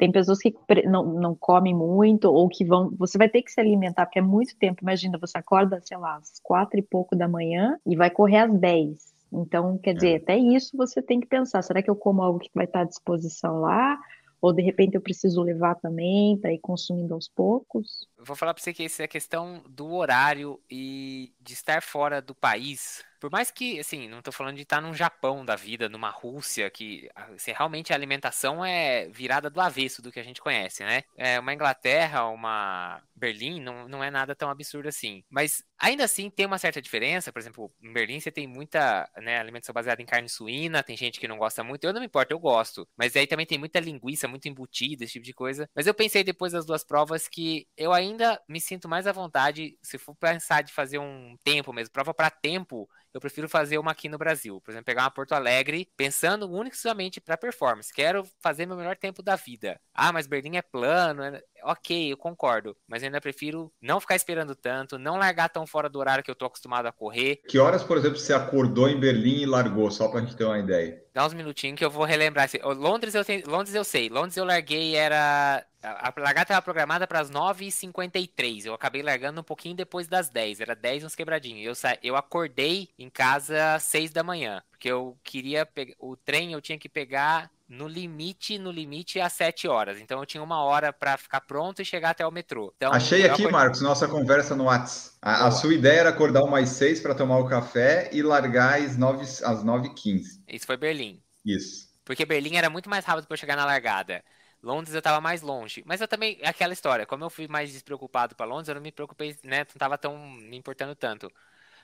tem pessoas que não, não comem muito ou que vão. Você vai ter que se alimentar, porque é muito tempo. Imagina, você acorda, sei lá, às quatro e pouco da manhã e vai correr às dez. Então, quer dizer, é. até isso você tem que pensar: será que eu como algo que vai estar à disposição lá? Ou de repente eu preciso levar também para ir consumindo aos poucos? Vou falar para você que isso é questão do horário e de estar fora do país por mais que, assim, não estou falando de estar num Japão da vida, numa Rússia, que assim, realmente a alimentação é virada do avesso do que a gente conhece, né? É uma Inglaterra, uma Berlim, não, não é nada tão absurdo assim. Mas ainda assim tem uma certa diferença. Por exemplo, em Berlim você tem muita né, alimentação baseada em carne suína, tem gente que não gosta muito. Eu não me importo, eu gosto. Mas aí também tem muita linguiça, muito embutida, esse tipo de coisa. Mas eu pensei depois das duas provas que eu ainda me sinto mais à vontade, se for pensar de fazer um tempo mesmo, prova para tempo eu prefiro fazer uma aqui no Brasil. Por exemplo, pegar uma Porto Alegre, pensando unicamente para performance. Quero fazer meu melhor tempo da vida. Ah, mas Berlim é plano. É... Ok, eu concordo. Mas eu ainda prefiro não ficar esperando tanto, não largar tão fora do horário que eu tô acostumado a correr. Que horas, por exemplo, você acordou em Berlim e largou, só pra gente ter uma ideia? Dá uns minutinhos que eu vou relembrar. Londres eu, tenho... Londres eu sei. Londres eu larguei, era a largada estava programada para as 9h53. Eu acabei largando um pouquinho depois das 10. Era 10 uns quebradinhos. Eu, sa... eu acordei em casa às 6 da manhã. Porque eu queria pegar. O trem eu tinha que pegar no limite, no limite às 7 horas. Então eu tinha uma hora para ficar pronto e chegar até o metrô. Então, Achei aqui, acordei... Marcos, nossa conversa no WhatsApp. A, a, sua ideia era acordar umas 6 para tomar o café e largar às 9 às 9h15. Isso foi Berlim. Isso. Porque Berlim era muito mais rápido para chegar na largada. Londres eu estava mais longe. Mas eu também, aquela história, como eu fui mais despreocupado para Londres, eu não me preocupei, né? Não estava tão me importando tanto.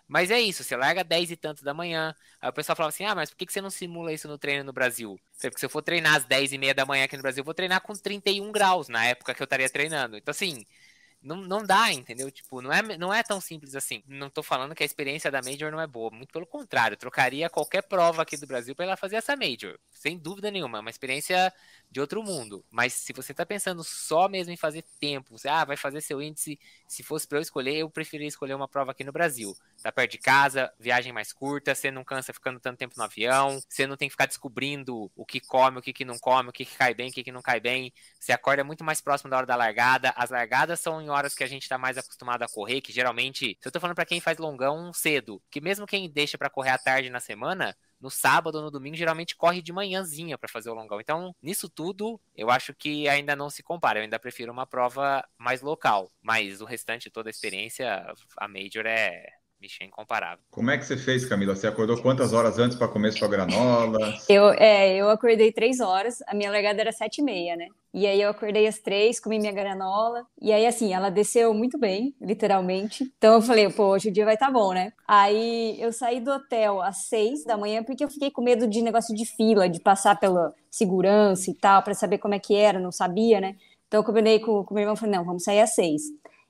Mas é isso, você larga 10 e tanto da manhã. Aí o pessoal falava assim: ah, mas por que você não simula isso no treino no Brasil? Porque se eu for treinar às 10 e meia da manhã aqui no Brasil, eu vou treinar com 31 graus na época que eu estaria treinando. Então, assim, não, não dá, entendeu? Tipo, não é, não é tão simples assim. Não tô falando que a experiência da Major não é boa, muito pelo contrário, trocaria qualquer prova aqui do Brasil para ela fazer essa Major, sem dúvida nenhuma, é uma experiência de outro mundo. Mas se você tá pensando só mesmo em fazer tempo, você ah, vai fazer seu índice, se fosse para eu escolher, eu preferia escolher uma prova aqui no Brasil. Tá perto de casa, viagem mais curta, você não cansa ficando tanto tempo no avião, você não tem que ficar descobrindo o que come, o que, que não come, o que, que cai bem, o que, que não cai bem. Você acorda muito mais próximo da hora da largada. As largadas são em horas que a gente está mais acostumado a correr, que geralmente, se eu tô falando para quem faz longão cedo, que mesmo quem deixa para correr à tarde na semana, no sábado ou no domingo geralmente corre de manhãzinha para fazer o longão. Então, nisso tudo, eu acho que ainda não se compara. Eu ainda prefiro uma prova mais local, mas o restante toda a experiência, a Major é Bicho, é incomparável. Como é que você fez, Camila? Você acordou quantas horas antes para comer sua granola? Eu, é, eu acordei três horas, a minha largada era sete e meia, né? E aí eu acordei às três, comi minha granola. E aí, assim, ela desceu muito bem, literalmente. Então eu falei, pô, hoje o dia vai estar tá bom, né? Aí eu saí do hotel às seis da manhã, porque eu fiquei com medo de negócio de fila, de passar pela segurança e tal, para saber como é que era, não sabia, né? Então eu combinei com, com meu irmão, falei, não, vamos sair às seis.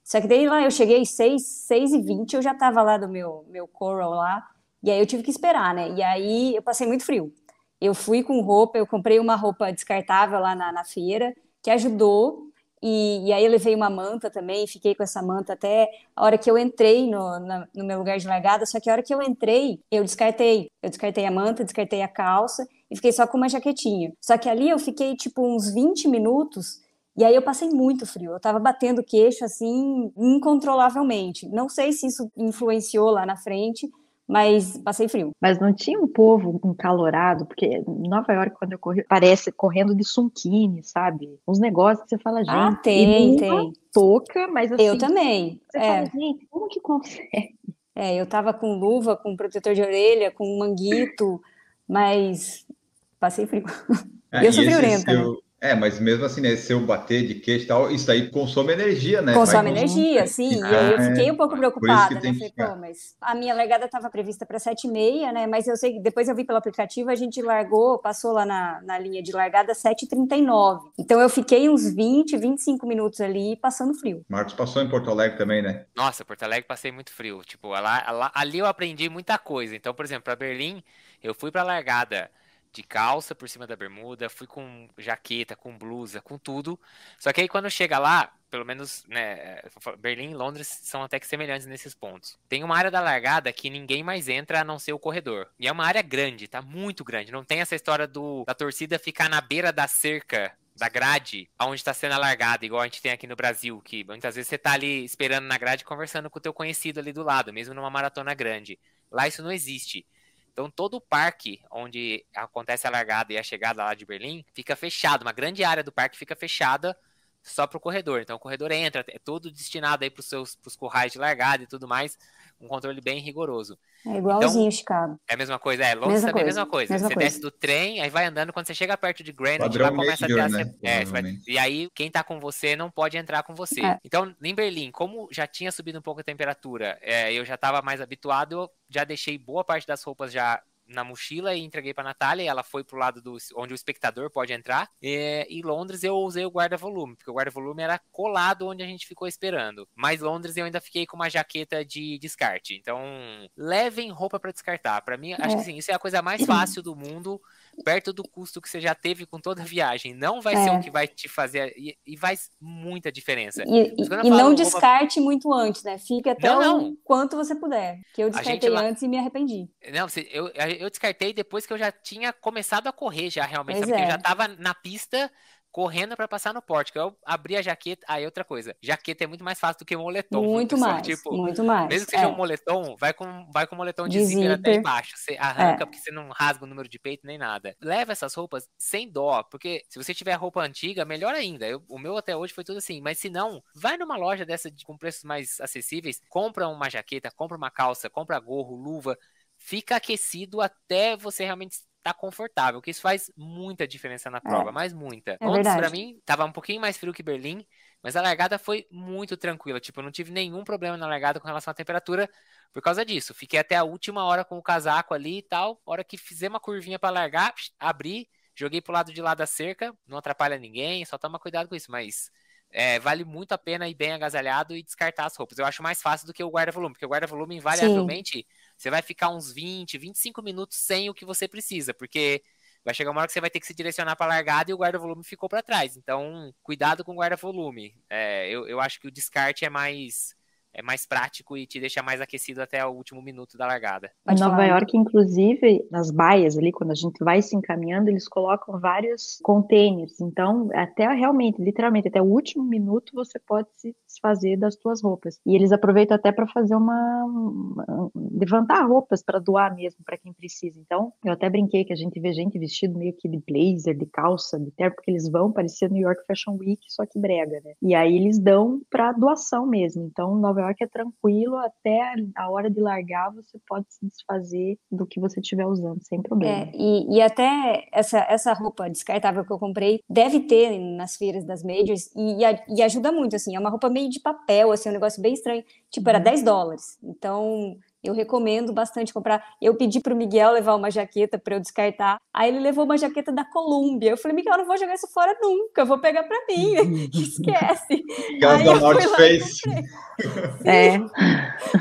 Só que daí lá eu cheguei 6, 6 e 20, eu já tava lá do meu, meu coral lá, e aí eu tive que esperar, né? E aí eu passei muito frio. Eu fui com roupa, eu comprei uma roupa descartável lá na, na feira, que ajudou, e, e, aí eu levei uma manta também, fiquei com essa manta até a hora que eu entrei no, na, no meu lugar de largada, só que a hora que eu entrei, eu descartei. Eu descartei a manta, descartei a calça e fiquei só com uma jaquetinha. Só que ali eu fiquei tipo uns 20 minutos e aí eu passei muito frio, eu tava batendo queixo assim incontrolavelmente. Não sei se isso influenciou lá na frente, mas passei frio. Mas não tinha um povo encalorado, porque Nova York, quando eu corri, parece correndo de sunquine, sabe? Uns negócios que você fala, gente. Ah, tem, tem. Toca, mas assim. Eu também. Você é. fala, gente, como que consegue? É, eu tava com luva, com protetor de orelha, com manguito, mas passei frio. É, eu sou friorenta, né? É, mas mesmo assim, né, se eu bater de queixo e tal, isso aí consome energia, né? Consome energia, sim. E aí eu fiquei um pouco preocupada, né? Falei, pô, mas a minha largada estava prevista para 7h30, né? Mas eu sei que depois eu vi pelo aplicativo, a gente largou, passou lá na, na linha de largada 7h39. Então eu fiquei uns 20, 25 minutos ali passando frio. Marcos passou em Porto Alegre também, né? Nossa, Porto Alegre passei muito frio. Tipo, lá, lá ali eu aprendi muita coisa. Então, por exemplo, para Berlim, eu fui para largada de calça por cima da bermuda, fui com jaqueta, com blusa, com tudo. Só que aí quando chega lá, pelo menos, né, Berlim e Londres são até que semelhantes nesses pontos. Tem uma área da largada que ninguém mais entra a não ser o corredor. E é uma área grande, tá muito grande. Não tem essa história do da torcida ficar na beira da cerca da grade, onde está sendo a largada, igual a gente tem aqui no Brasil, que muitas vezes você tá ali esperando na grade conversando com o teu conhecido ali do lado, mesmo numa maratona grande. Lá isso não existe. Então todo o parque onde acontece a largada e a chegada lá de Berlim fica fechado, uma grande área do parque fica fechada só para o corredor. Então o corredor entra, é todo destinado aí para os currais de largada e tudo mais, um controle bem rigoroso. É igualzinho então, Chicago. É a mesma coisa, é. Londres mesma também é a mesma coisa. Mesma você coisa. desce do trem, aí vai andando, quando você chega perto de Greenwich, lá começa major, a ter né? é, vai... E aí, quem tá com você não pode entrar com você. É. Então, em Berlim, como já tinha subido um pouco a temperatura, é, eu já estava mais habituado, eu já deixei boa parte das roupas já na mochila e entreguei para Natália. E ela foi pro lado do onde o espectador pode entrar. E, em Londres eu usei o guarda-volume, porque o guarda-volume era colado onde a gente ficou esperando. Mas Londres eu ainda fiquei com uma jaqueta de descarte. Então, levem roupa para descartar. Para mim, acho que sim, isso é a coisa mais fácil do mundo perto do custo que você já teve com toda a viagem. Não vai é. ser o que vai te fazer. E, e faz muita diferença. E, e não descarte muito antes, né? Fica até não, o quanto você puder. Que eu descartei lá... antes e me arrependi. Não, eu, eu descartei depois que eu já tinha começado a correr, já realmente. Sabe? É. Eu já tava na pista correndo para passar no pórtico. Eu abri a jaqueta, aí outra coisa, jaqueta é muito mais fácil do que um moletom. Muito mais, tipo, muito mais. Mesmo que seja é. um moletom, vai com, vai com um moletom de, de zíper até embaixo. Você arranca é. porque você não rasga o número de peito nem nada. Leva essas roupas sem dó, porque se você tiver roupa antiga, melhor ainda. Eu, o meu até hoje foi tudo assim, mas se não, vai numa loja dessa de, com preços mais acessíveis, compra uma jaqueta, compra uma calça, compra gorro, luva, fica aquecido até você realmente tá confortável, que isso faz muita diferença na é. prova, é. mas muita. É para mim, tava um pouquinho mais frio que Berlim, mas a largada foi muito tranquila. Tipo, eu não tive nenhum problema na largada com relação à temperatura por causa disso. Fiquei até a última hora com o casaco ali e tal. Hora que fizer uma curvinha para largar, abri, joguei pro lado de lá da cerca, não atrapalha ninguém, só toma cuidado com isso, mas é, vale muito a pena ir bem agasalhado e descartar as roupas. Eu acho mais fácil do que o guarda-volume, porque o guarda-volume, invariavelmente, Sim. Você vai ficar uns 20, 25 minutos sem o que você precisa, porque vai chegar uma hora que você vai ter que se direcionar para a largada e o guarda-volume ficou para trás. Então, cuidado com o guarda-volume. É, eu, eu acho que o descarte é mais é mais prático e te deixa mais aquecido até o último minuto da largada. Em Nova York, inclusive, nas baias ali, quando a gente vai se encaminhando, eles colocam vários containers. Então, até realmente, literalmente, até o último minuto você pode se desfazer das suas roupas. E eles aproveitam até para fazer uma, uma, levantar roupas para doar mesmo para quem precisa. Então, eu até brinquei que a gente vê gente vestido meio que de blazer, de calça, de terno, porque eles vão parecer New York Fashion Week, só que brega, né? E aí eles dão para doação mesmo. Então, Nova York é tranquilo, até a hora de largar você pode se desfazer do que você estiver usando, sem problema. É, e, e até essa, essa roupa descartável que eu comprei deve ter nas feiras das majors e, e, ajuda muito, assim, é uma roupa meio de papel, assim, um negócio bem estranho, tipo, era 10 uhum. dólares, então eu recomendo bastante comprar. Eu pedi para o Miguel levar uma jaqueta para eu descartar. Aí ele levou uma jaqueta da Colômbia. Eu falei, Miguel, eu não vou jogar isso fora nunca, eu vou pegar para mim. Esquece. Aquelas da North Face. É.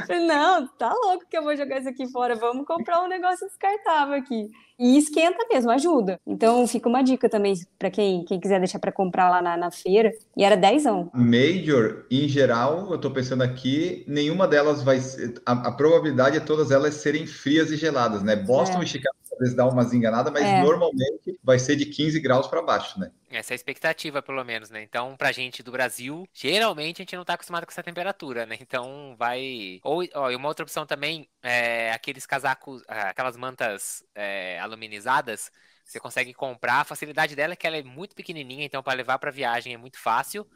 Falei, não, tá louco que eu vou jogar isso aqui fora. Vamos comprar um negócio descartável aqui. E esquenta mesmo, ajuda. Então fica uma dica também para quem, quem quiser deixar para comprar lá na, na, feira. E era dezão. Major, em geral, eu tô pensando aqui, nenhuma delas vai ser. A, a probabilidade é todas elas serem frias e geladas, né? Boston é. e Chicago às vezes dá umas enganadas, mas é. normalmente vai ser de 15 graus para baixo, né? Essa é a expectativa, pelo menos, né? Então, pra gente do Brasil, geralmente a gente não tá acostumado com essa temperatura, né? Então, vai. Ou, ó, e uma outra opção também é aqueles casacos, ah, aquelas mantas é, aluminizadas. Você consegue comprar. A facilidade dela é que ela é muito pequenininha, então para levar para viagem é muito fácil.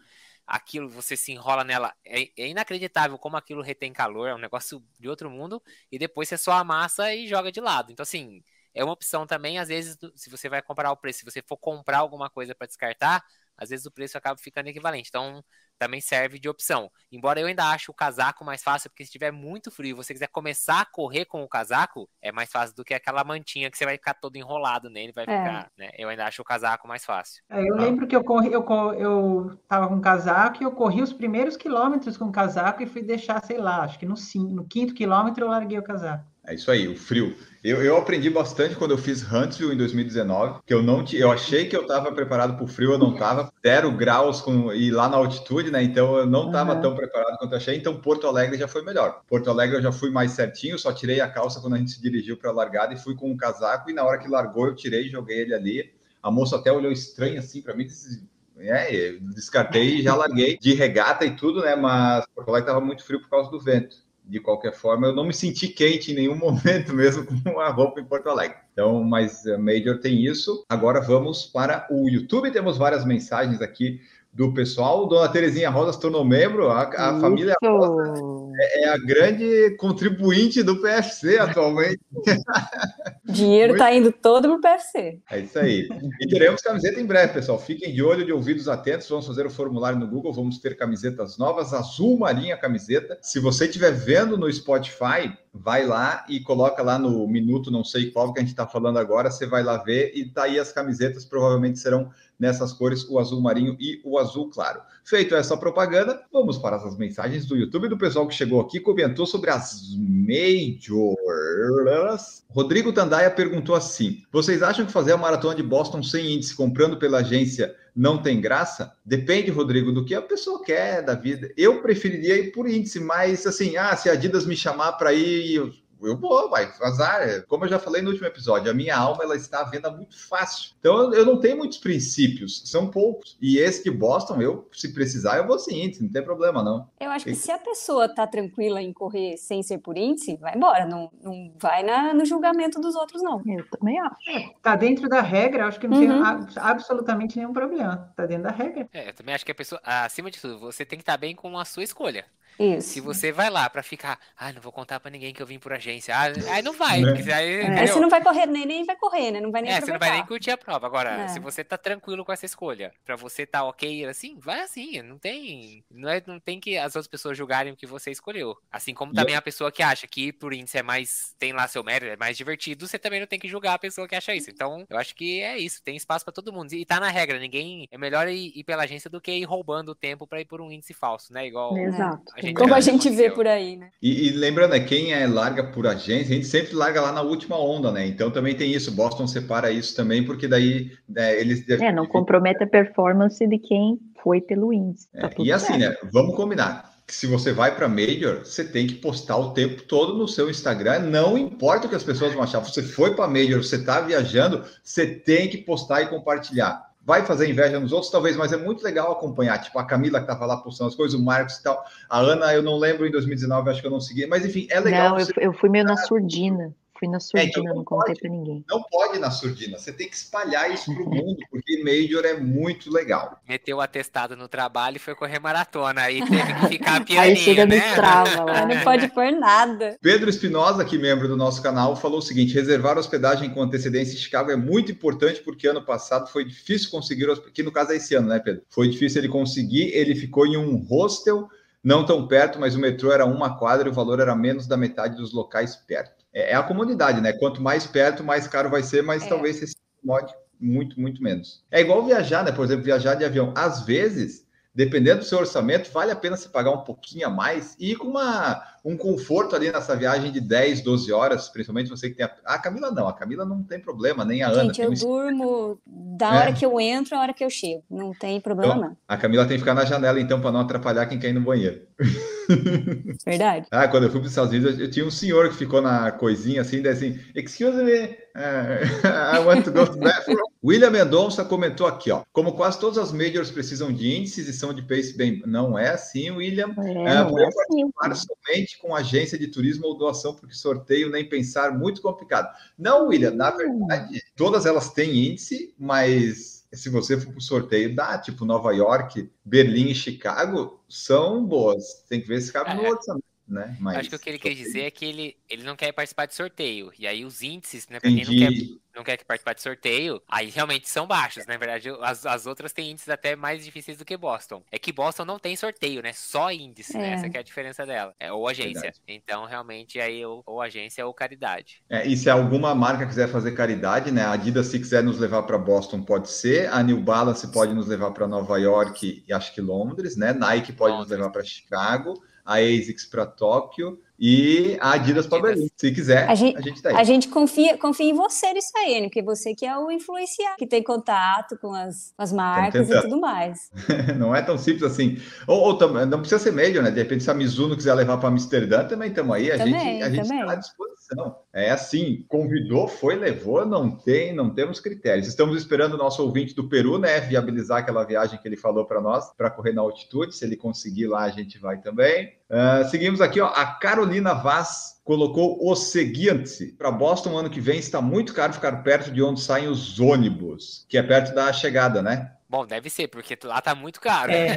Aquilo você se enrola nela, é, é, inacreditável como aquilo retém calor, é um negócio de outro mundo. E depois você só amassa e joga de lado. Então, assim, é uma opção também, às vezes, se você vai comparar o preço, se você for comprar alguma coisa para descartar, às vezes o preço acaba ficando equivalente. Então, também serve de opção. Embora eu ainda ache o casaco mais fácil, porque se estiver muito frio e você quiser começar a correr com o casaco, é mais fácil do que aquela mantinha que você vai ficar todo enrolado nele, vai é. ficar, né? Eu ainda acho o casaco mais fácil. É, eu lembro que eu corri, eu, eu tava com casaco e eu corri os primeiros quilômetros com o casaco e fui deixar, sei lá, acho que no, no quinto quilômetro eu larguei o casaco. É isso aí, o frio. Eu, eu aprendi bastante quando eu fiz Huntsville em 2019, que eu não eu achei que eu estava preparado para o frio, eu não estava. Zero graus com, e lá na altitude, né? Então eu não estava uhum. tão preparado quanto eu achei. Então Porto Alegre já foi melhor. Porto Alegre eu já fui mais certinho, só tirei a calça quando a gente se dirigiu para a largada e fui com um casaco. E na hora que largou, eu tirei e joguei ele ali. A moça até olhou estranho assim para mim, disse, é, descartei e já larguei de regata e tudo, né? Mas Porto Alegre estava muito frio por causa do vento de qualquer forma, eu não me senti quente em nenhum momento mesmo com a roupa em Porto Alegre. Então, mas a Major tem isso. Agora vamos para o YouTube. Temos várias mensagens aqui do pessoal. Dona Terezinha Rosa se tornou membro. A, a família Rosa é, é a grande contribuinte do PFC atualmente. Dinheiro está indo todo para o PFC. É isso aí. E teremos camiseta em breve, pessoal. Fiquem de olho, de ouvidos atentos. Vamos fazer o formulário no Google. Vamos ter camisetas novas, azul marinha camiseta. Se você estiver vendo no Spotify, vai lá e coloca lá no minuto, não sei qual que a gente está falando agora. Você vai lá ver e tá aí as camisetas. Provavelmente serão nessas cores, o azul marinho e o azul claro. Feito essa propaganda, vamos para as mensagens do YouTube do pessoal que chegou aqui comentou sobre as majors. Rodrigo Tandaia perguntou assim: Vocês acham que fazer a maratona de Boston sem índice comprando pela agência não tem graça? Depende, Rodrigo, do que a pessoa quer da vida. Eu preferiria ir por índice, mas assim, ah, se a Adidas me chamar para ir, eu vou, vai, azar. Como eu já falei no último episódio, a minha alma ela está à venda muito fácil. Então eu não tenho muitos princípios, são poucos. E esse de Boston, eu, se precisar, eu vou sim, não tem problema não. Eu acho que se a pessoa tá tranquila em correr sem ser por índice, vai embora, não, não vai na, no julgamento dos outros, não. Eu também acho. É, tá dentro da regra, acho que não uhum. tem absolutamente nenhum problema. Tá dentro da regra. É, eu também acho que a pessoa, acima de tudo, você tem que estar tá bem com a sua escolha. Isso. Se você vai lá para ficar, ah, não vou contar para ninguém que eu vim por agência, ah, aí não vai. Né? Porque, aí, é. você não vai correr, nem, nem vai correr, né? Não vai nem É, você não vai nem curtir a prova. Agora, é. se você tá tranquilo com essa escolha, para você tá ok assim, vai assim, não tem, não, é, não tem que as outras pessoas julgarem o que você escolheu. Assim como também a pessoa que acha que por índice é mais, tem lá seu mérito, é mais divertido, você também não tem que julgar a pessoa que acha isso. Então, eu acho que é isso, tem espaço para todo mundo. E tá na regra, ninguém, é melhor ir, ir pela agência do que ir roubando o tempo para ir por um índice falso, né? Igual Exato. A gente como a gente vê por aí, né? E, e, lembrando, né, quem é larga por agência, a gente sempre larga lá na última onda, né? Então também tem isso. Boston separa isso também, porque daí né, eles. É, não compromete a performance de quem foi pelo índice. Tá é, e assim, certo. né? Vamos combinar. Que se você vai para Major, você tem que postar o tempo todo no seu Instagram. Não importa o que as pessoas vão achar. Você foi para Major, você está viajando, você tem que postar e compartilhar vai fazer inveja nos outros, talvez, mas é muito legal acompanhar. Tipo, a Camila que estava lá postando as coisas, o Marcos e tal. A Ana, eu não lembro em 2019, acho que eu não segui, mas enfim, é legal. Não, eu, fui meio na surdina. Fui na surdina, é, então não, não contei para ninguém. Não pode ir na surdina, você tem que espalhar isso para o mundo, porque Major é muito legal. Meteu o atestado no trabalho e foi correr maratona, aí teve que ficar pianinho, Aí chega né? trava lá. Não pode pôr nada. Pedro Espinosa, que membro do nosso canal, falou o seguinte, reservar hospedagem com antecedência em Chicago é muito importante, porque ano passado foi difícil conseguir, que no caso é esse ano, né, Pedro? Foi difícil ele conseguir, ele ficou em um hostel, não tão perto, mas o metrô era uma quadra e o valor era menos da metade dos locais perto. É, é, a comunidade, né? Quanto mais perto, mais caro vai ser, mas é. talvez você se incomode muito, muito menos. É igual viajar, né? Por exemplo, viajar de avião. Às vezes, dependendo do seu orçamento, vale a pena se pagar um pouquinho a mais e ir com uma, um conforto ali nessa viagem de 10, 12 horas, principalmente você que tem a... a Camila não, a Camila não tem problema, nem a Ana. Gente, eu um... durmo da hora é. que eu entro à hora que eu chego, não tem problema então, não. A Camila tem que ficar na janela então para não atrapalhar quem quer ir no banheiro. Verdade. ah, quando eu fui para os Estados Unidos, eu tinha um senhor que ficou na coisinha assim, daí assim, excuse me, uh, I want to go to the bathroom. William Mendonça comentou aqui, ó, como quase todas as majors precisam de índices e são de pace bem, não é assim, William. É, uh, não é assim. somente com agência de turismo ou doação, porque sorteio nem pensar muito complicado. Não, William, na verdade, todas elas têm índice, mas se você for para o sorteio dá, tipo Nova York, Berlim e Chicago, são boas. Tem que ver se cabe é. no orçamento. Né? Mas, Acho que o que ele quer dizer é que ele, ele não quer participar de sorteio. E aí os índices, né? Para quem não quer não quer participar de sorteio, aí realmente são baixos. Na verdade, as, as outras têm índices até mais difíceis do que Boston. É que Boston não tem sorteio, né? Só índice, né? é. né? Essa é a diferença dela. É, ou agência. Verdade. Então, realmente, aí ou, ou, agência ou caridade. É, e se alguma marca quiser fazer caridade, né? A Adidas, se quiser nos levar para Boston, pode ser. A New Balance pode nos levar para Nova York e acho que Londres, né? Nike pode Londres. nos levar para Chicago. A ASICS para Tóquio e a Adidas para Berlim. Se quiser, a gente, a gente tá aí. A gente confia, confia em você nisso aí, porque você que é o influenciar, que tem contato com as, as marcas e tudo mais. não é tão simples assim. Ou, ou não precisa ser médio, né? De repente, se a Mizuno quiser levar para Amsterdã, também estamos aí. A também, gente a gente está à disposição. É assim, convidou, foi, levou, não tem, não temos critérios. Estamos esperando o nosso ouvinte do Peru, né? Viabilizar aquela viagem que ele falou para nós, para correr na altitude. Se ele conseguir lá, a gente vai também. Uh, seguimos aqui, ó, a Carolina Vaz colocou o seguinte: para Boston, ano que vem está muito caro ficar perto de onde saem os ônibus, que é perto da chegada, né? Bom, deve ser, porque lá tá muito caro. É.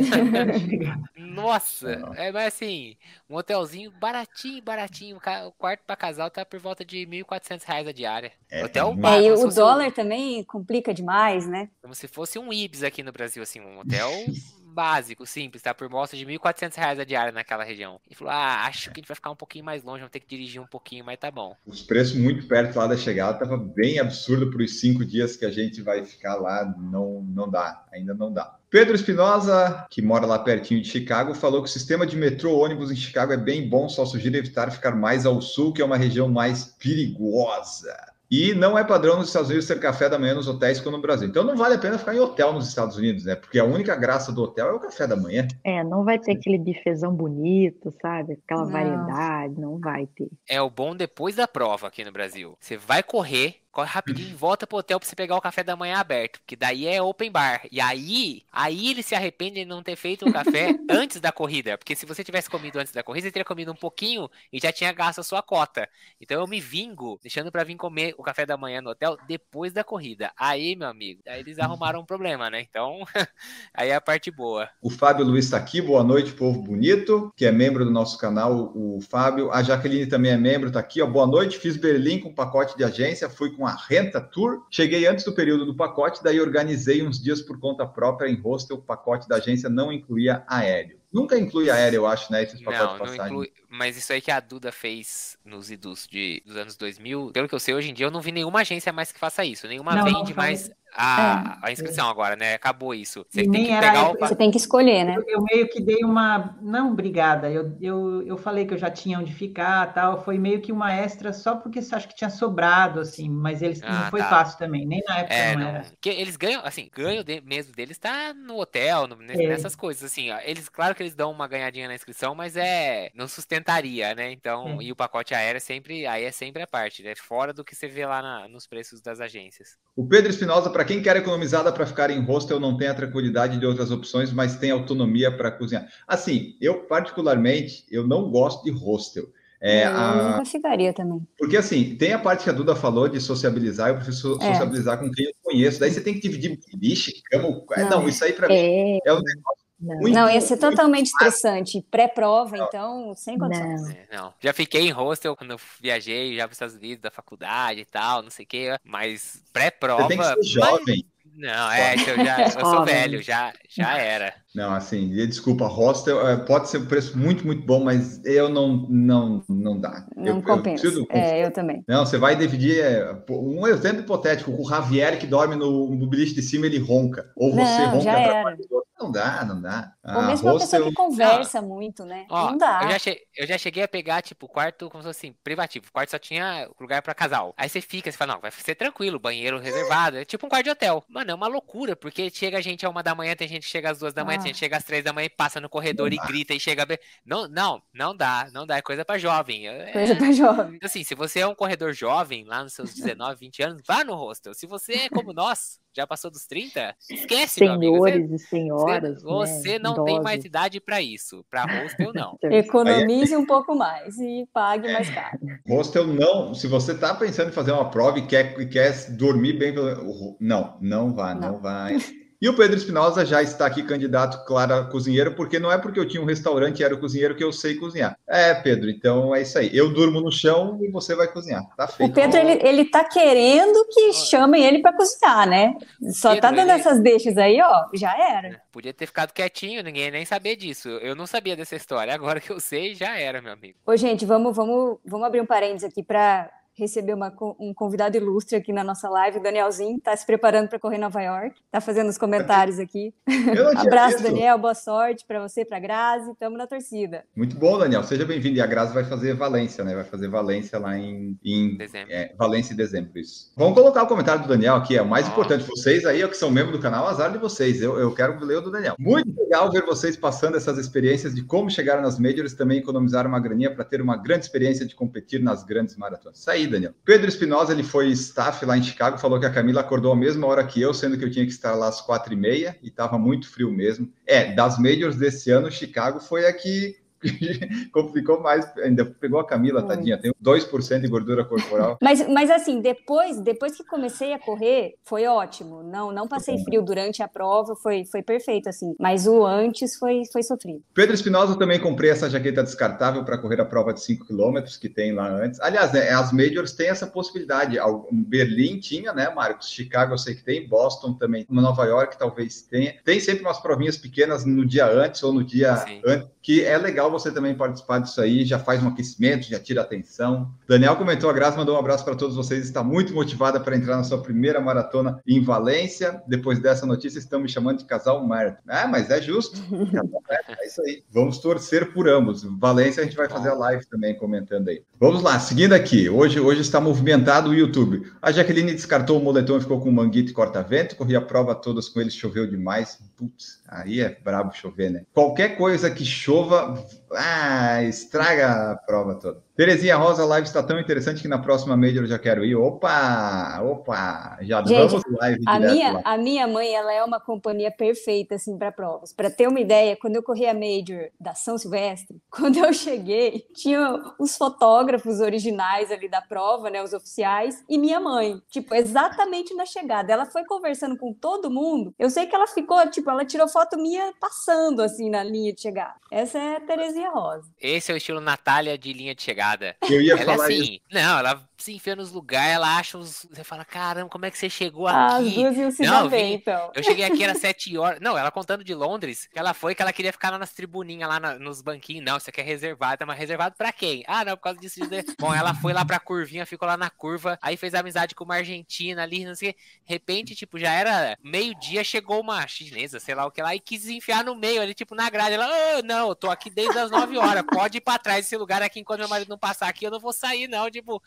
Nossa, é, mas assim, um hotelzinho baratinho, baratinho. O quarto para casal tá por volta de R$ 1.400 a diária. É, hotel é, e o dólar um... também complica demais, né? Como se fosse um Ibis aqui no Brasil, assim, um hotel básico, simples, tá? Por mostra de R$ 1.400 a diária naquela região. E falou: ah, acho que a gente vai ficar um pouquinho mais longe, vamos ter que dirigir um pouquinho, mas tá bom. Os preços muito perto lá da chegada, tava bem absurdo para os cinco dias que a gente vai ficar lá. Não, não dá, ainda não dá. Pedro Espinosa, que mora lá pertinho de Chicago, falou que o sistema de metrô ônibus em Chicago é bem bom, só sugiro evitar ficar mais ao sul, que é uma região mais perigosa. E não é padrão nos Estados Unidos ter café da manhã nos hotéis como no Brasil. Então não vale a pena ficar em hotel nos Estados Unidos, né? Porque a única graça do hotel é o café da manhã. É, não vai ter aquele bifezão bonito, sabe? Aquela Não. variedade, não vai ter. É o bom depois da prova aqui no Brasil. Você vai correr, corre rapidinho e volta pro hotel pra você pegar o café da manhã aberto, porque daí é open bar. E aí, aí ele se arrepende de não ter feito o café antes da corrida, porque se você tivesse comido antes da corrida, você teria comido um pouquinho e já tinha gasto a sua cota. Então eu me vingo, deixando pra vir comer o café da manhã no hotel depois da corrida. Aí, meu amigo, aí eles arrumaram um problema, né? Então, aí é a parte boa. O Fábio Luiz está aqui, boa noite, povo bonito, que é membro do nosso canal, o Fábio. A Jaqueline também é membro, está aqui, ó. Boa noite, fiz Berlim com pacote de agência, fui com a Renta Tour. Cheguei antes do período do pacote, daí organizei uns dias por conta própria em hostel. O pacote da agência não incluía aéreo. Nunca inclui aéreo, eu acho, né? Esses pacotes Não, de não passagem. inclui. Mas isso aí que a Duda fez nos idus de, dos anos 2000, pelo que eu sei, hoje em dia eu não vi nenhuma agência mais que faça isso. Nenhuma Não, não vende faz. mais a, a inscrição agora, né? Acabou isso. Você tem que era pegar o. Você tem que escolher, né? Eu, eu meio que dei uma. Não, obrigada. Eu, eu, eu falei que eu já tinha onde ficar tal. Foi meio que uma extra só porque acho que tinha sobrado, assim. Mas eles Ah, não foi tá. fácil também. Nem na época É, não não, era. porque eles ganham, assim, ganho de- mesmo deles tá no hotel, no- É. nessas coisas, assim, ó. Eles, claro que eles dão uma ganhadinha na inscrição, mas é, não sustentaria, né? Então, É. e o pacote aéreo é sempre, aí é sempre a parte, né? Fora do que você vê lá na- nos preços das agências. O Pedro Espinosa, para quem quer economizar, dá para ficar em hostel, não tem a tranquilidade de outras opções, mas tem autonomia para cozinhar. Assim, eu particularmente, eu não gosto de hostel. É, eu a- nunca ficaria também. Porque assim, tem a parte que a Duda falou de sociabilizar, eu prefiro so- É. sociabilizar com quem eu conheço. Daí você tem que dividir beliche, cama. é, Não. Não, isso aí para mim É, é um negócio não. muito. não, ia ser totalmente estressante. Pré-prova, então, sem condições. Não. É, não. Já fiquei em hostel quando eu viajei já para os Estados Unidos, da faculdade e tal, não sei o quê, mas pré-prova. Você tem que ser mas- jovem. Não, é, eu, já, eu sou velho, já, já era. Não, assim, desculpa, hostel é, pode ser um preço muito, muito bom, mas eu não, não, não dá. Não eu, eu compensa. do é, eu também. Não, você vai dividir. é, um exemplo hipotético: o Javier que dorme no, no beliche de cima, ele ronca. Ou você Não, ronca já era. Não dá, não dá. Ou Ah, mesmo uma pessoa que conversa muito, né? Ó, não dá. Eu já, che- eu já cheguei a pegar, tipo, quarto como se fosse assim, privativo. O quarto só tinha lugar pra casal. Aí você fica, você fala, não, vai ser tranquilo, banheiro reservado. É tipo um quarto de hotel. Mano, é uma loucura, porque chega gente a uma da manhã, tem gente que chega às duas da manhã, Ah. tem gente que chega às três da manhã e passa no corredor Não e dá. grita e chega. be- Não, não, não dá, não dá. É coisa pra jovem. É- Coisa pra jovem. Assim, se você é um corredor jovem, lá nos seus 19, 20 anos, vá no hostel. Se você é como nós, já passou dos 30, esquece, meu amigo. Você- Senhores e senhoras. você né, não tem mais idosos. idade pra isso. Pra hostel, não. Economize um pouco mais e pague mais caro. Hostel não. Se você tá pensando em fazer uma prova e quer, e quer dormir bem, pelo- não, não vá, não, Não. vai. E o Pedro Espinosa já está aqui candidato, claro, cozinheiro, porque não é porque eu tinha um restaurante e era o cozinheiro que eu sei cozinhar. É, Pedro, então é isso aí. Eu durmo no chão e você vai cozinhar. Tá feito. O Pedro, ele, ele tá querendo que chamem ele para cozinhar, né? Só tá Pedro, dando ele- essas deixas aí, ó, já era. É, Podia ter ficado quietinho, ninguém ia nem saber disso. Eu não sabia dessa história. Agora que eu sei, já era, meu amigo. Ô, gente, vamos, vamos, vamos abrir um parênteses aqui para receber uma um convidado ilustre aqui na nossa live. O Danielzinho tá se preparando para correr Nova York, tá fazendo os comentários aqui. Abraço, visto. Daniel, boa sorte para você, para Grazi, tamo na torcida. Muito bom, Daniel. Seja bem-vindo. E a Grazi vai fazer Valência, né? Vai fazer Valência lá em, em Dezembro. é, Valência em dezembro, isso. Vamos colocar o comentário do Daniel aqui, é o mais Ó. importante. Vocês aí, ó, que são membros do canal, azar de vocês. Eu, eu quero ler o do Daniel. Muito legal ver vocês passando essas experiências de como chegaram nas majors e também economizaram uma graninha para ter uma grande experiência de competir nas grandes maratonas. Isso aí, Daniel. Pedro Espinosa, ele foi staff lá em Chicago, falou que a Camila acordou a mesma hora que eu, sendo que eu tinha que estar lá às quatro e meia e estava muito frio mesmo. É, das majors desse ano, Chicago foi a que complicou mais, ainda pegou a Camila, Hum. tadinha, tem 2% de gordura corporal. Mas, mas assim, depois, depois que comecei a correr, foi ótimo. Não, não passei frio durante a prova, foi, foi perfeito, assim. Mas o antes foi, foi sofrido. Pedro Espinosa, eu também comprei essa jaqueta descartável para correr a prova de 5 km que tem lá antes. Aliás, né, as majors têm essa possibilidade. Berlim tinha, né, Marcos? Chicago eu sei que tem, Boston também, Nova York talvez tenha. Tem sempre umas provinhas pequenas no dia antes ou no dia Sim. antes, que é legal você também participar disso aí, já faz um aquecimento, já tira atenção. Daniel comentou, a Graça mandou um abraço para todos vocês, está muito motivada para entrar na sua primeira maratona em Valência. Depois dessa notícia, estão me chamando de casal Marta. Ah, mas é justo. é isso aí. Vamos torcer por ambos. Valência, a gente vai fazer a live também comentando aí. Vamos lá, seguindo aqui. Hoje, hoje está movimentado o YouTube. A Jaqueline descartou o moletom e ficou com manguito e corta-vento. Corri a prova todas com ele, choveu demais. Putz, aí é brabo chover, né? Qualquer coisa que chova, ah, estraga a prova toda. Terezinha Rosa, a live está tão interessante que na próxima Major eu já quero ir. Opa, opa, já Gente, vamos live A minha, lá. a minha mãe, ela é uma companhia perfeita, assim, para provas. Para ter uma ideia, quando eu corri a Major da São Silvestre, quando eu cheguei, tinha os fotógrafos originais ali da prova, né, os oficiais, e minha mãe, tipo, exatamente na chegada. Ela foi conversando com todo mundo. Eu sei que ela ficou, tipo, ela tirou foto minha passando, assim, na linha de chegada. Essa é a Terezinha Rosa. Esse é o estilo Natália de linha de chegada. Eu ia Ela é falar assim, isso. não, ela se enfia nos lugares, ela acha os. Você fala, caramba, como é que você chegou As aqui? duas iam se Não, bem, então. Eu cheguei aqui, era sete horas. Não, ela contando de Londres, que ela foi, que ela queria ficar lá nas tribuninhas, lá na- nos banquinhos. Não, isso aqui é reservado, mas reservado pra quem? Ah, não, por causa disso. disso. Bom, ela foi lá pra curvinha, ficou lá na curva, aí fez amizade com uma argentina ali, não sei o quê. De repente, tipo, já era meio-dia, chegou uma chinesa, sei lá o que lá, e quis enfiar no meio ali, tipo, na grade. Ela, "Ah, não, eu tô aqui desde as nove horas, pode ir pra trás desse lugar aqui, enquanto meu marido não passar aqui, eu não vou sair, não. Tipo,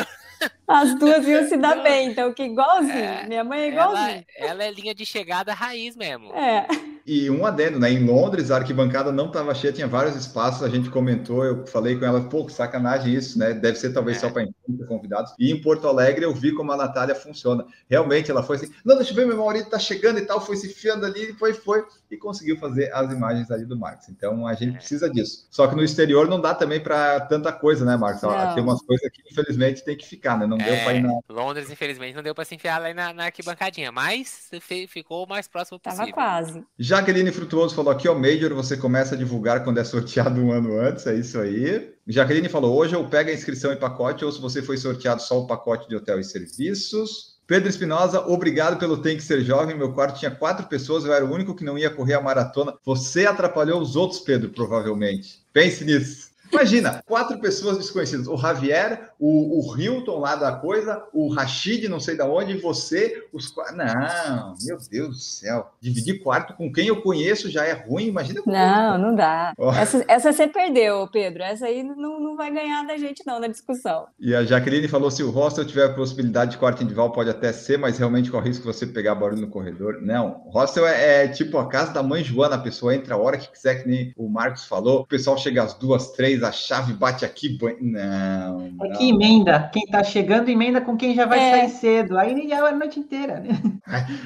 As duas iam se dar bem, então, que igualzinho. É, Minha mãe é ela, igualzinho. ela é linha de chegada raiz mesmo. É. E um adendo, né? Em Londres, a arquibancada não estava cheia, tinha vários espaços, a gente comentou, eu falei com ela, pô, que sacanagem isso, né? Deve ser talvez É. só para convidados. E em Porto Alegre eu vi como a Natália funciona. Realmente, ela foi assim, não, deixa eu ver, meu marido tá chegando e tal, foi se enfiando ali, e foi, foi, e conseguiu fazer as imagens ali do Marcos. Então a gente É. precisa disso. Só que no exterior não dá também para tanta coisa, né, Marcos? Não. Tem umas coisas que infelizmente tem que ficar, né? Não deu para É, ir na. Londres, infelizmente, não deu pra se enfiar lá na, na arquibancadinha, mas ficou o mais próximo Tava possível. quase. Jaqueline Frutuoso falou aqui, ó, Major, você começa a divulgar quando é sorteado um ano antes, é isso aí. Jaqueline falou, hoje eu pego a inscrição em pacote, ou se você foi sorteado só o pacote de hotel e serviços. Pedro Espinosa, obrigado pelo Tem que Ser Jovem. Meu quarto tinha quatro pessoas, eu era o único que não ia correr a maratona. Você atrapalhou os outros, Pedro, provavelmente. Pense nisso. Imagina, quatro pessoas desconhecidas. O Javier, o, o Hilton lá da coisa, o Rashid, não sei da onde, e você, os quatro. Não, meu Deus do céu. Dividir quarto com quem eu conheço já é ruim, imagina com Não, não dá. Ó. Essa, essa você perdeu, Pedro. Essa aí não, não vai ganhar da gente, não, na discussão. E a Jaqueline falou: se o hostel tiver a possibilidade de quarto individual, pode até ser, mas realmente corre risco você pegar barulho no corredor. Não, hostel é, é tipo a casa da mãe Joana, a pessoa entra a hora que quiser, que nem o Marcos falou, o pessoal chega às duas, três, a chave bate aqui, banho. Não. É não. que emenda. Quem tá chegando emenda com quem já vai É. sair cedo. Aí já é a noite inteira, né?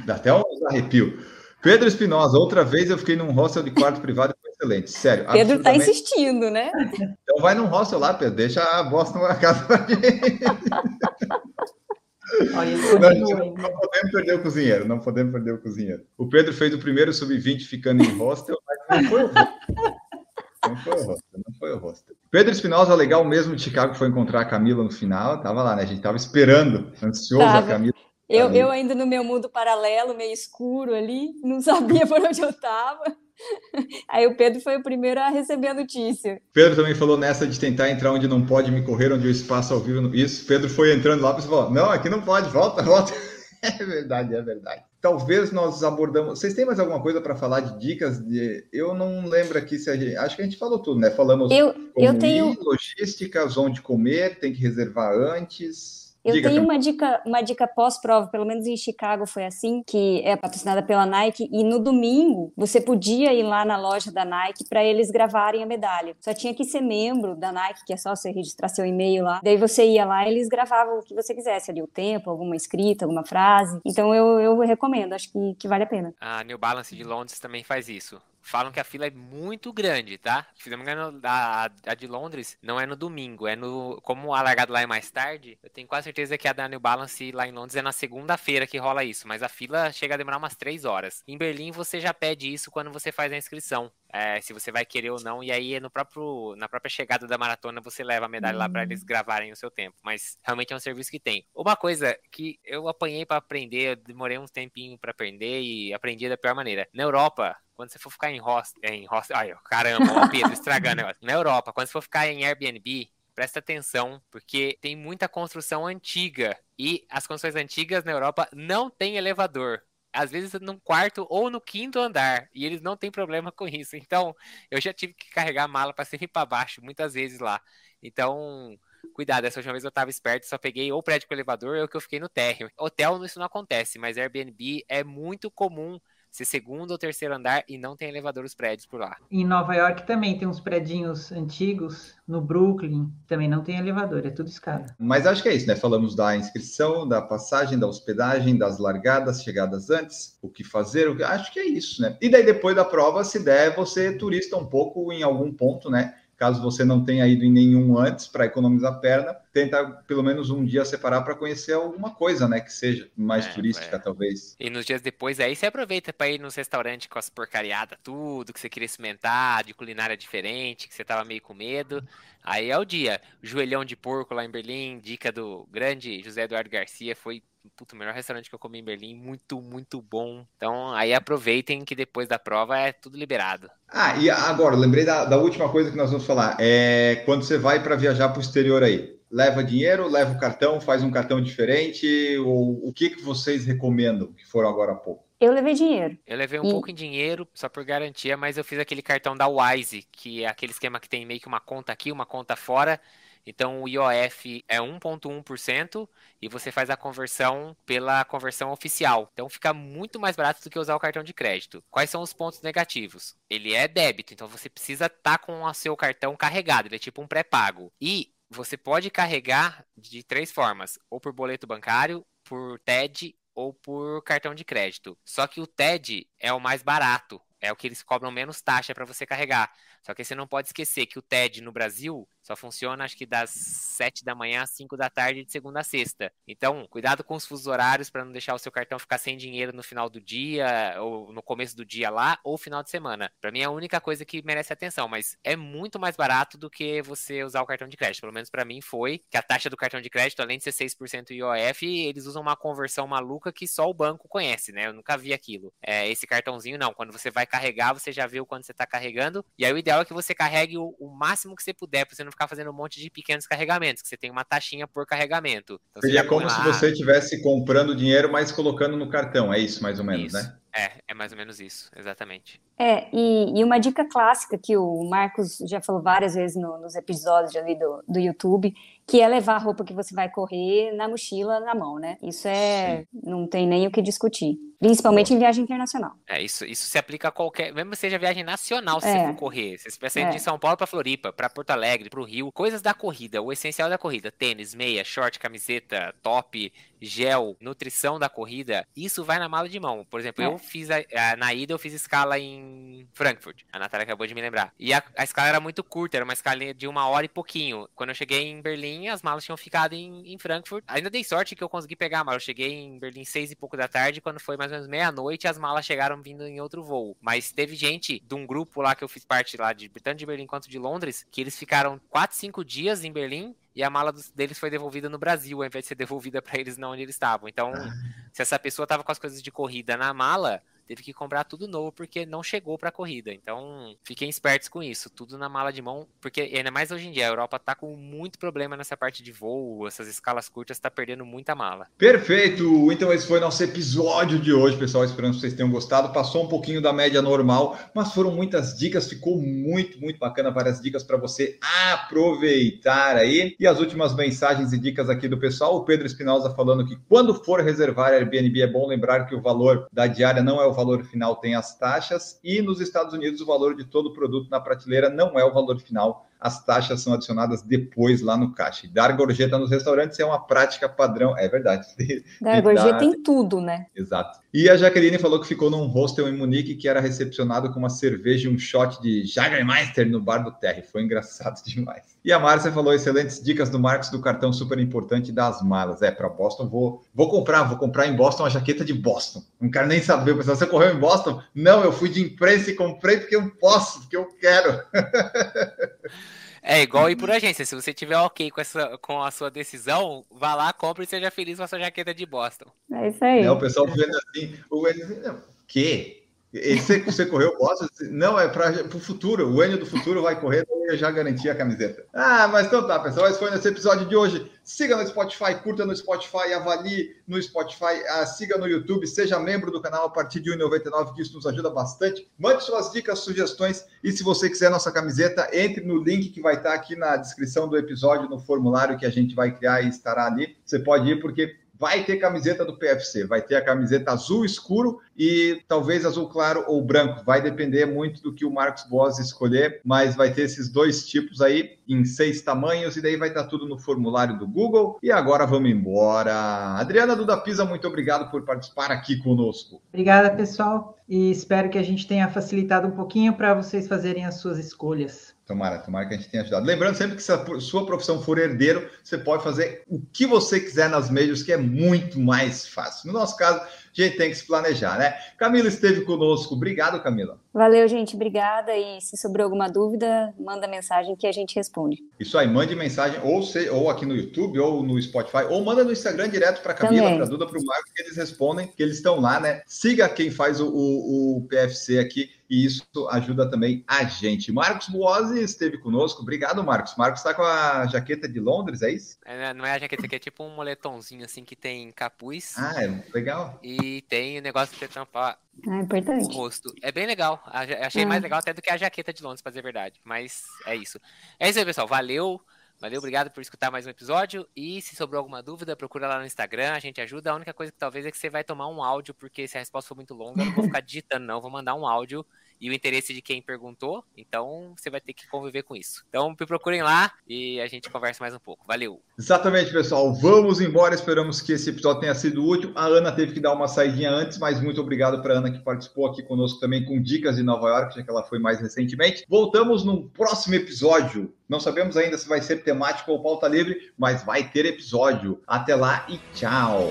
Dá até um arrepio. Pedro Espinosa, outra vez eu fiquei num hostel de quarto privado e foi excelente. Sério. Pedro tá absurdamente- insistindo, né? Então vai num hostel lá, Pedro, deixa a bosta na casa pra gente. Olha, ele Não, não, podemos perder o cozinheiro, não podemos perder o cozinheiro. O Pedro fez o primeiro sub-20 ficando em hostel, mas não foi o. Não foi o hostel, não foi o hostel. Pedro Espinosa, legal mesmo de Chicago, foi encontrar a Camila no final. Tava lá, né? A gente tava esperando, ansioso a Tava. Camila. Eu, eu ainda no meu mundo paralelo, meio escuro ali, não sabia por onde eu tava. Aí o Pedro foi o primeiro a receber a notícia. Pedro também falou nessa de tentar entrar onde não pode me correr, onde o espaço ao vivo. Isso, Pedro foi entrando lá, você falou: não, aqui não pode, volta, volta. É verdade, é verdade. Talvez nós abordamos. Vocês têm mais alguma coisa para falar de dicas? De... Eu não lembro aqui se a gente. Acho que a gente falou tudo, né? Falamos Eu, eu tenho, onde comer, tem que reservar antes. Eu Diga, tenho uma dica, uma dica pós-prova, pelo menos em Chicago foi assim, que é patrocinada pela Nike, e no domingo você podia ir lá na loja da Nike para eles gravarem a medalha. Só tinha que ser membro da Nike, que é só você registrar seu e-mail lá. Daí você ia lá e eles gravavam o que você quisesse ali, o tempo, alguma escrita, alguma frase. Então eu, eu recomendo, acho que, que vale a pena. A New Balance de Londres também faz isso. Falam que a fila é muito grande, tá? Se não me engano, a, a de Londres não é no domingo, é no. Como a largada lá é mais tarde, eu tenho quase certeza que a da Balance lá em Londres é na segunda-feira que rola isso, mas a fila chega a demorar umas três horas. Em Berlim você já pede isso quando você faz a inscrição. É, se você vai querer ou não, e aí no próprio, na própria chegada da maratona você leva a medalha lá para eles gravarem o seu tempo. Mas realmente é um serviço que tem. Uma coisa que eu apanhei para aprender, eu demorei um tempinho para aprender e aprendi da pior maneira. Na Europa, quando você for ficar em hostel, em hostel, ai, caramba, ó, Pedro, estragando o negócio. Na Europa, quando você for ficar em Airbnb, presta atenção, porque tem muita construção antiga e as construções antigas na Europa não tem elevador. Às vezes no quarto ou no quinto andar, e eles não têm problema com isso. Então, eu já tive que carregar a mala para cima para baixo muitas vezes lá. Então, cuidado, essa última vez eu estava esperto, só peguei ou prédio com elevador ou que eu fiquei no térreo. Hotel isso não acontece, mas Airbnb é muito comum ser segundo ou terceiro andar e não tem elevador os prédios por lá. Em Nova York também tem uns prédios antigos, no Brooklyn também não tem elevador, é tudo escada. Mas acho que é isso, né? Falamos da inscrição, da passagem, da hospedagem, das largadas, chegadas antes, o que fazer, o que... acho que é isso, né? E daí depois da prova, se der, você turista um pouco em algum ponto, né? Caso você não tenha ido em nenhum antes para economizar perna, tenta pelo menos um dia separar para conhecer alguma coisa, né? Que seja mais é, turística, é. talvez. E nos dias depois aí você aproveita para ir nos restaurantes com as porcariadas, tudo que você queria experimentar, de culinária diferente, que você tava meio com medo. Aí é o dia. Joelhão de porco lá em Berlim, dica do grande José Eduardo Garcia, foi puto, o melhor restaurante que eu comi em Berlim, muito, muito bom. Então, aí aproveitem que depois da prova é tudo liberado. Ah, e agora, lembrei da, da última coisa que nós vamos falar. É quando você vai para viajar para o exterior aí, leva dinheiro, leva o cartão, faz um cartão diferente, ou o que, que vocês recomendam que foram agora há pouco? Eu levei dinheiro. Eu levei um e... pouco em dinheiro, só por garantia, mas eu fiz aquele cartão da Wise, que é aquele esquema que tem meio que uma conta aqui, uma conta fora, então o IOF é 1,1% e você faz a conversão pela conversão oficial. Então fica muito mais barato do que usar o cartão de crédito. Quais são os pontos negativos? Ele é débito, então você precisa estar tá com o seu cartão carregado, ele é tipo um pré-pago. E você pode carregar de três formas: ou por boleto bancário, por TED ou por cartão de crédito. Só que o TED é o mais barato, é o que eles cobram menos taxa para você carregar. Só que você não pode esquecer que o TED no Brasil só funciona, acho que das 7 da manhã às 5 da tarde, de segunda a sexta. Então, cuidado com os fusos horários para não deixar o seu cartão ficar sem dinheiro no final do dia, ou no começo do dia lá, ou final de semana. Para mim é a única coisa que merece atenção, mas é muito mais barato do que você usar o cartão de crédito. Pelo menos para mim foi que a taxa do cartão de crédito, além de ser 6% IOF, eles usam uma conversão maluca que só o banco conhece, né? Eu nunca vi aquilo. É, esse cartãozinho não. Quando você vai carregar, você já vê o você está carregando. E aí o ideal é que você carregue o, o máximo que você puder, para você não ficar fazendo um monte de pequenos carregamentos, que você tem uma taxinha por carregamento. Então, Seria como lá... se você estivesse comprando dinheiro, mas colocando no cartão, é isso mais ou menos, isso. né? É, é mais ou menos isso, exatamente. É, e, e, uma dica clássica que o Marcos já falou várias vezes no, nos episódios ali do, do YouTube, que é levar a roupa que você vai correr na mochila na mão, né? Isso é. Sim. não tem nem o que discutir. Principalmente em viagem internacional. É, isso, isso se aplica a qualquer. Mesmo que seja viagem nacional, se é. você for correr. Você pensa é. de São Paulo para Floripa, para Porto Alegre, para o Rio. Coisas da corrida, o essencial da corrida: tênis, meia, short, camiseta, top, gel, nutrição da corrida. Isso vai na mala de mão. Por exemplo, é. eu fiz a, a, na ida, eu fiz escala em Frankfurt. A Natália acabou de me lembrar. E a, a escala era muito curta, era uma escala de uma hora e pouquinho. Quando eu cheguei em Berlim, as malas tinham ficado em, em Frankfurt. Ainda dei sorte que eu consegui pegar a mala. Eu cheguei em Berlim seis e pouco da tarde, quando foi mais ou menos meia-noite as malas chegaram vindo em outro voo. Mas teve gente de um grupo lá que eu fiz parte lá, de tanto de Berlim quanto de Londres, que eles ficaram 4, 5 dias em Berlim e a mala dos, deles foi devolvida no Brasil, ao invés de ser devolvida para eles não onde eles estavam. Então, ah. se essa pessoa estava com as coisas de corrida na mala, teve que comprar tudo novo porque não chegou para a corrida. Então, fiquem espertos com isso, tudo na mala de mão, porque ainda mais hoje em dia a Europa tá com muito problema nessa parte de voo, essas escalas curtas tá perdendo muita mala. Perfeito. Então esse foi nosso episódio de hoje, pessoal. Esperando que vocês tenham gostado. Passou um pouquinho da média normal, mas foram muitas dicas, ficou muito, muito bacana várias dicas para você aproveitar aí. E as últimas mensagens e dicas aqui do pessoal, o Pedro Espinosa falando que quando for reservar Airbnb é bom lembrar que o valor da diária não é o valor final tem as taxas, e nos Estados Unidos o valor de todo produto na prateleira não é o valor final as taxas são adicionadas depois lá no caixa. E dar gorjeta nos restaurantes é uma prática padrão, é verdade. Dar gorjeta em tudo, né? Exato. E a Jaqueline falou que ficou num hostel em Munique que era recepcionado com uma cerveja e um shot de Jagermeister no bar do Terry. Foi engraçado demais. E a Márcia falou excelentes dicas do Marcos do cartão super importante das malas. É, para Boston vou vou comprar, vou comprar em Boston a jaqueta de Boston. Não quero nem saber, pessoal, você correu em Boston? Não, eu fui de imprensa e comprei porque eu posso, porque eu quero. É igual ir por agência. Se você tiver ok com, essa, com a sua decisão, vá lá, compre e seja feliz com a sua jaqueta de Boston. É isso aí. É, o pessoal vendo assim, o Enio, que? Esse, você correu Boston? Não, é para o futuro. O Enio do futuro vai correr, eu já garanti a camiseta. Ah, mas então tá, pessoal. Esse foi nesse episódio de hoje. Siga no Spotify, curta no Spotify, avalie no Spotify, ah, siga no YouTube, seja membro do canal a partir de R$ 1,99, que isso nos ajuda bastante. Mande suas dicas, sugestões e se você quiser nossa camiseta, entre no link que vai estar aqui na descrição do episódio, no formulário que a gente vai criar e estará ali. Você pode ir porque vai ter camiseta do PFC, vai ter a camiseta azul escuro e talvez azul claro ou branco. Vai depender muito do que o Marcos Boas escolher, mas vai ter esses dois tipos aí em seis tamanhos e daí vai estar tudo no formulário do Google. E agora vamos embora. Adriana Duda Pisa, muito obrigado por participar aqui conosco. Obrigada, pessoal, e espero que a gente tenha facilitado um pouquinho para vocês fazerem as suas escolhas. Tomara, tomara que a gente tenha ajudado. Lembrando sempre que se a sua profissão for herdeiro, você pode fazer o que você quiser nas majors, que é muito mais fácil. No nosso caso, a gente tem que se planejar, né? Camila esteve conosco. Obrigado, Camila. Valeu, gente. Obrigada. E se sobrou alguma dúvida, manda mensagem que a gente responde. Isso aí, mande mensagem ou, se, ou aqui no YouTube, ou no Spotify, ou manda no Instagram direto para a Camila, para a Duda, para o Marco, que eles respondem, que eles estão lá, né? Siga quem faz o, o, o PFC aqui e isso ajuda também a gente. Marcos Buozzi esteve conosco. Obrigado, Marcos. Marcos está com a jaqueta de Londres, é isso? É, não é a jaqueta, é tipo um moletomzinho assim que tem capuz. Ah, é legal. E tem o negócio de você tampar é importante. o rosto. É bem legal. Achei mais legal até do que a jaqueta de Londres, pra dizer a verdade. Mas é isso. É isso aí, pessoal. Valeu. Valeu, obrigado por escutar mais um episódio. E se sobrou alguma dúvida, procura lá no Instagram, a gente ajuda. A única coisa que talvez é que você vai tomar um áudio, porque se a resposta for muito longa, eu não vou ficar digitando, não. Vou mandar um áudio e o interesse de quem perguntou. Então você vai ter que conviver com isso. Então me procurem lá e a gente conversa mais um pouco. Valeu! Exatamente, pessoal. Vamos embora. Esperamos que esse episódio tenha sido útil. A Ana teve que dar uma saidinha antes, mas muito obrigado para Ana que participou aqui conosco também com dicas de Nova York, já que ela foi mais recentemente. Voltamos no próximo episódio. Não sabemos ainda se vai ser temático ou pauta livre, mas vai ter episódio. Até lá e tchau!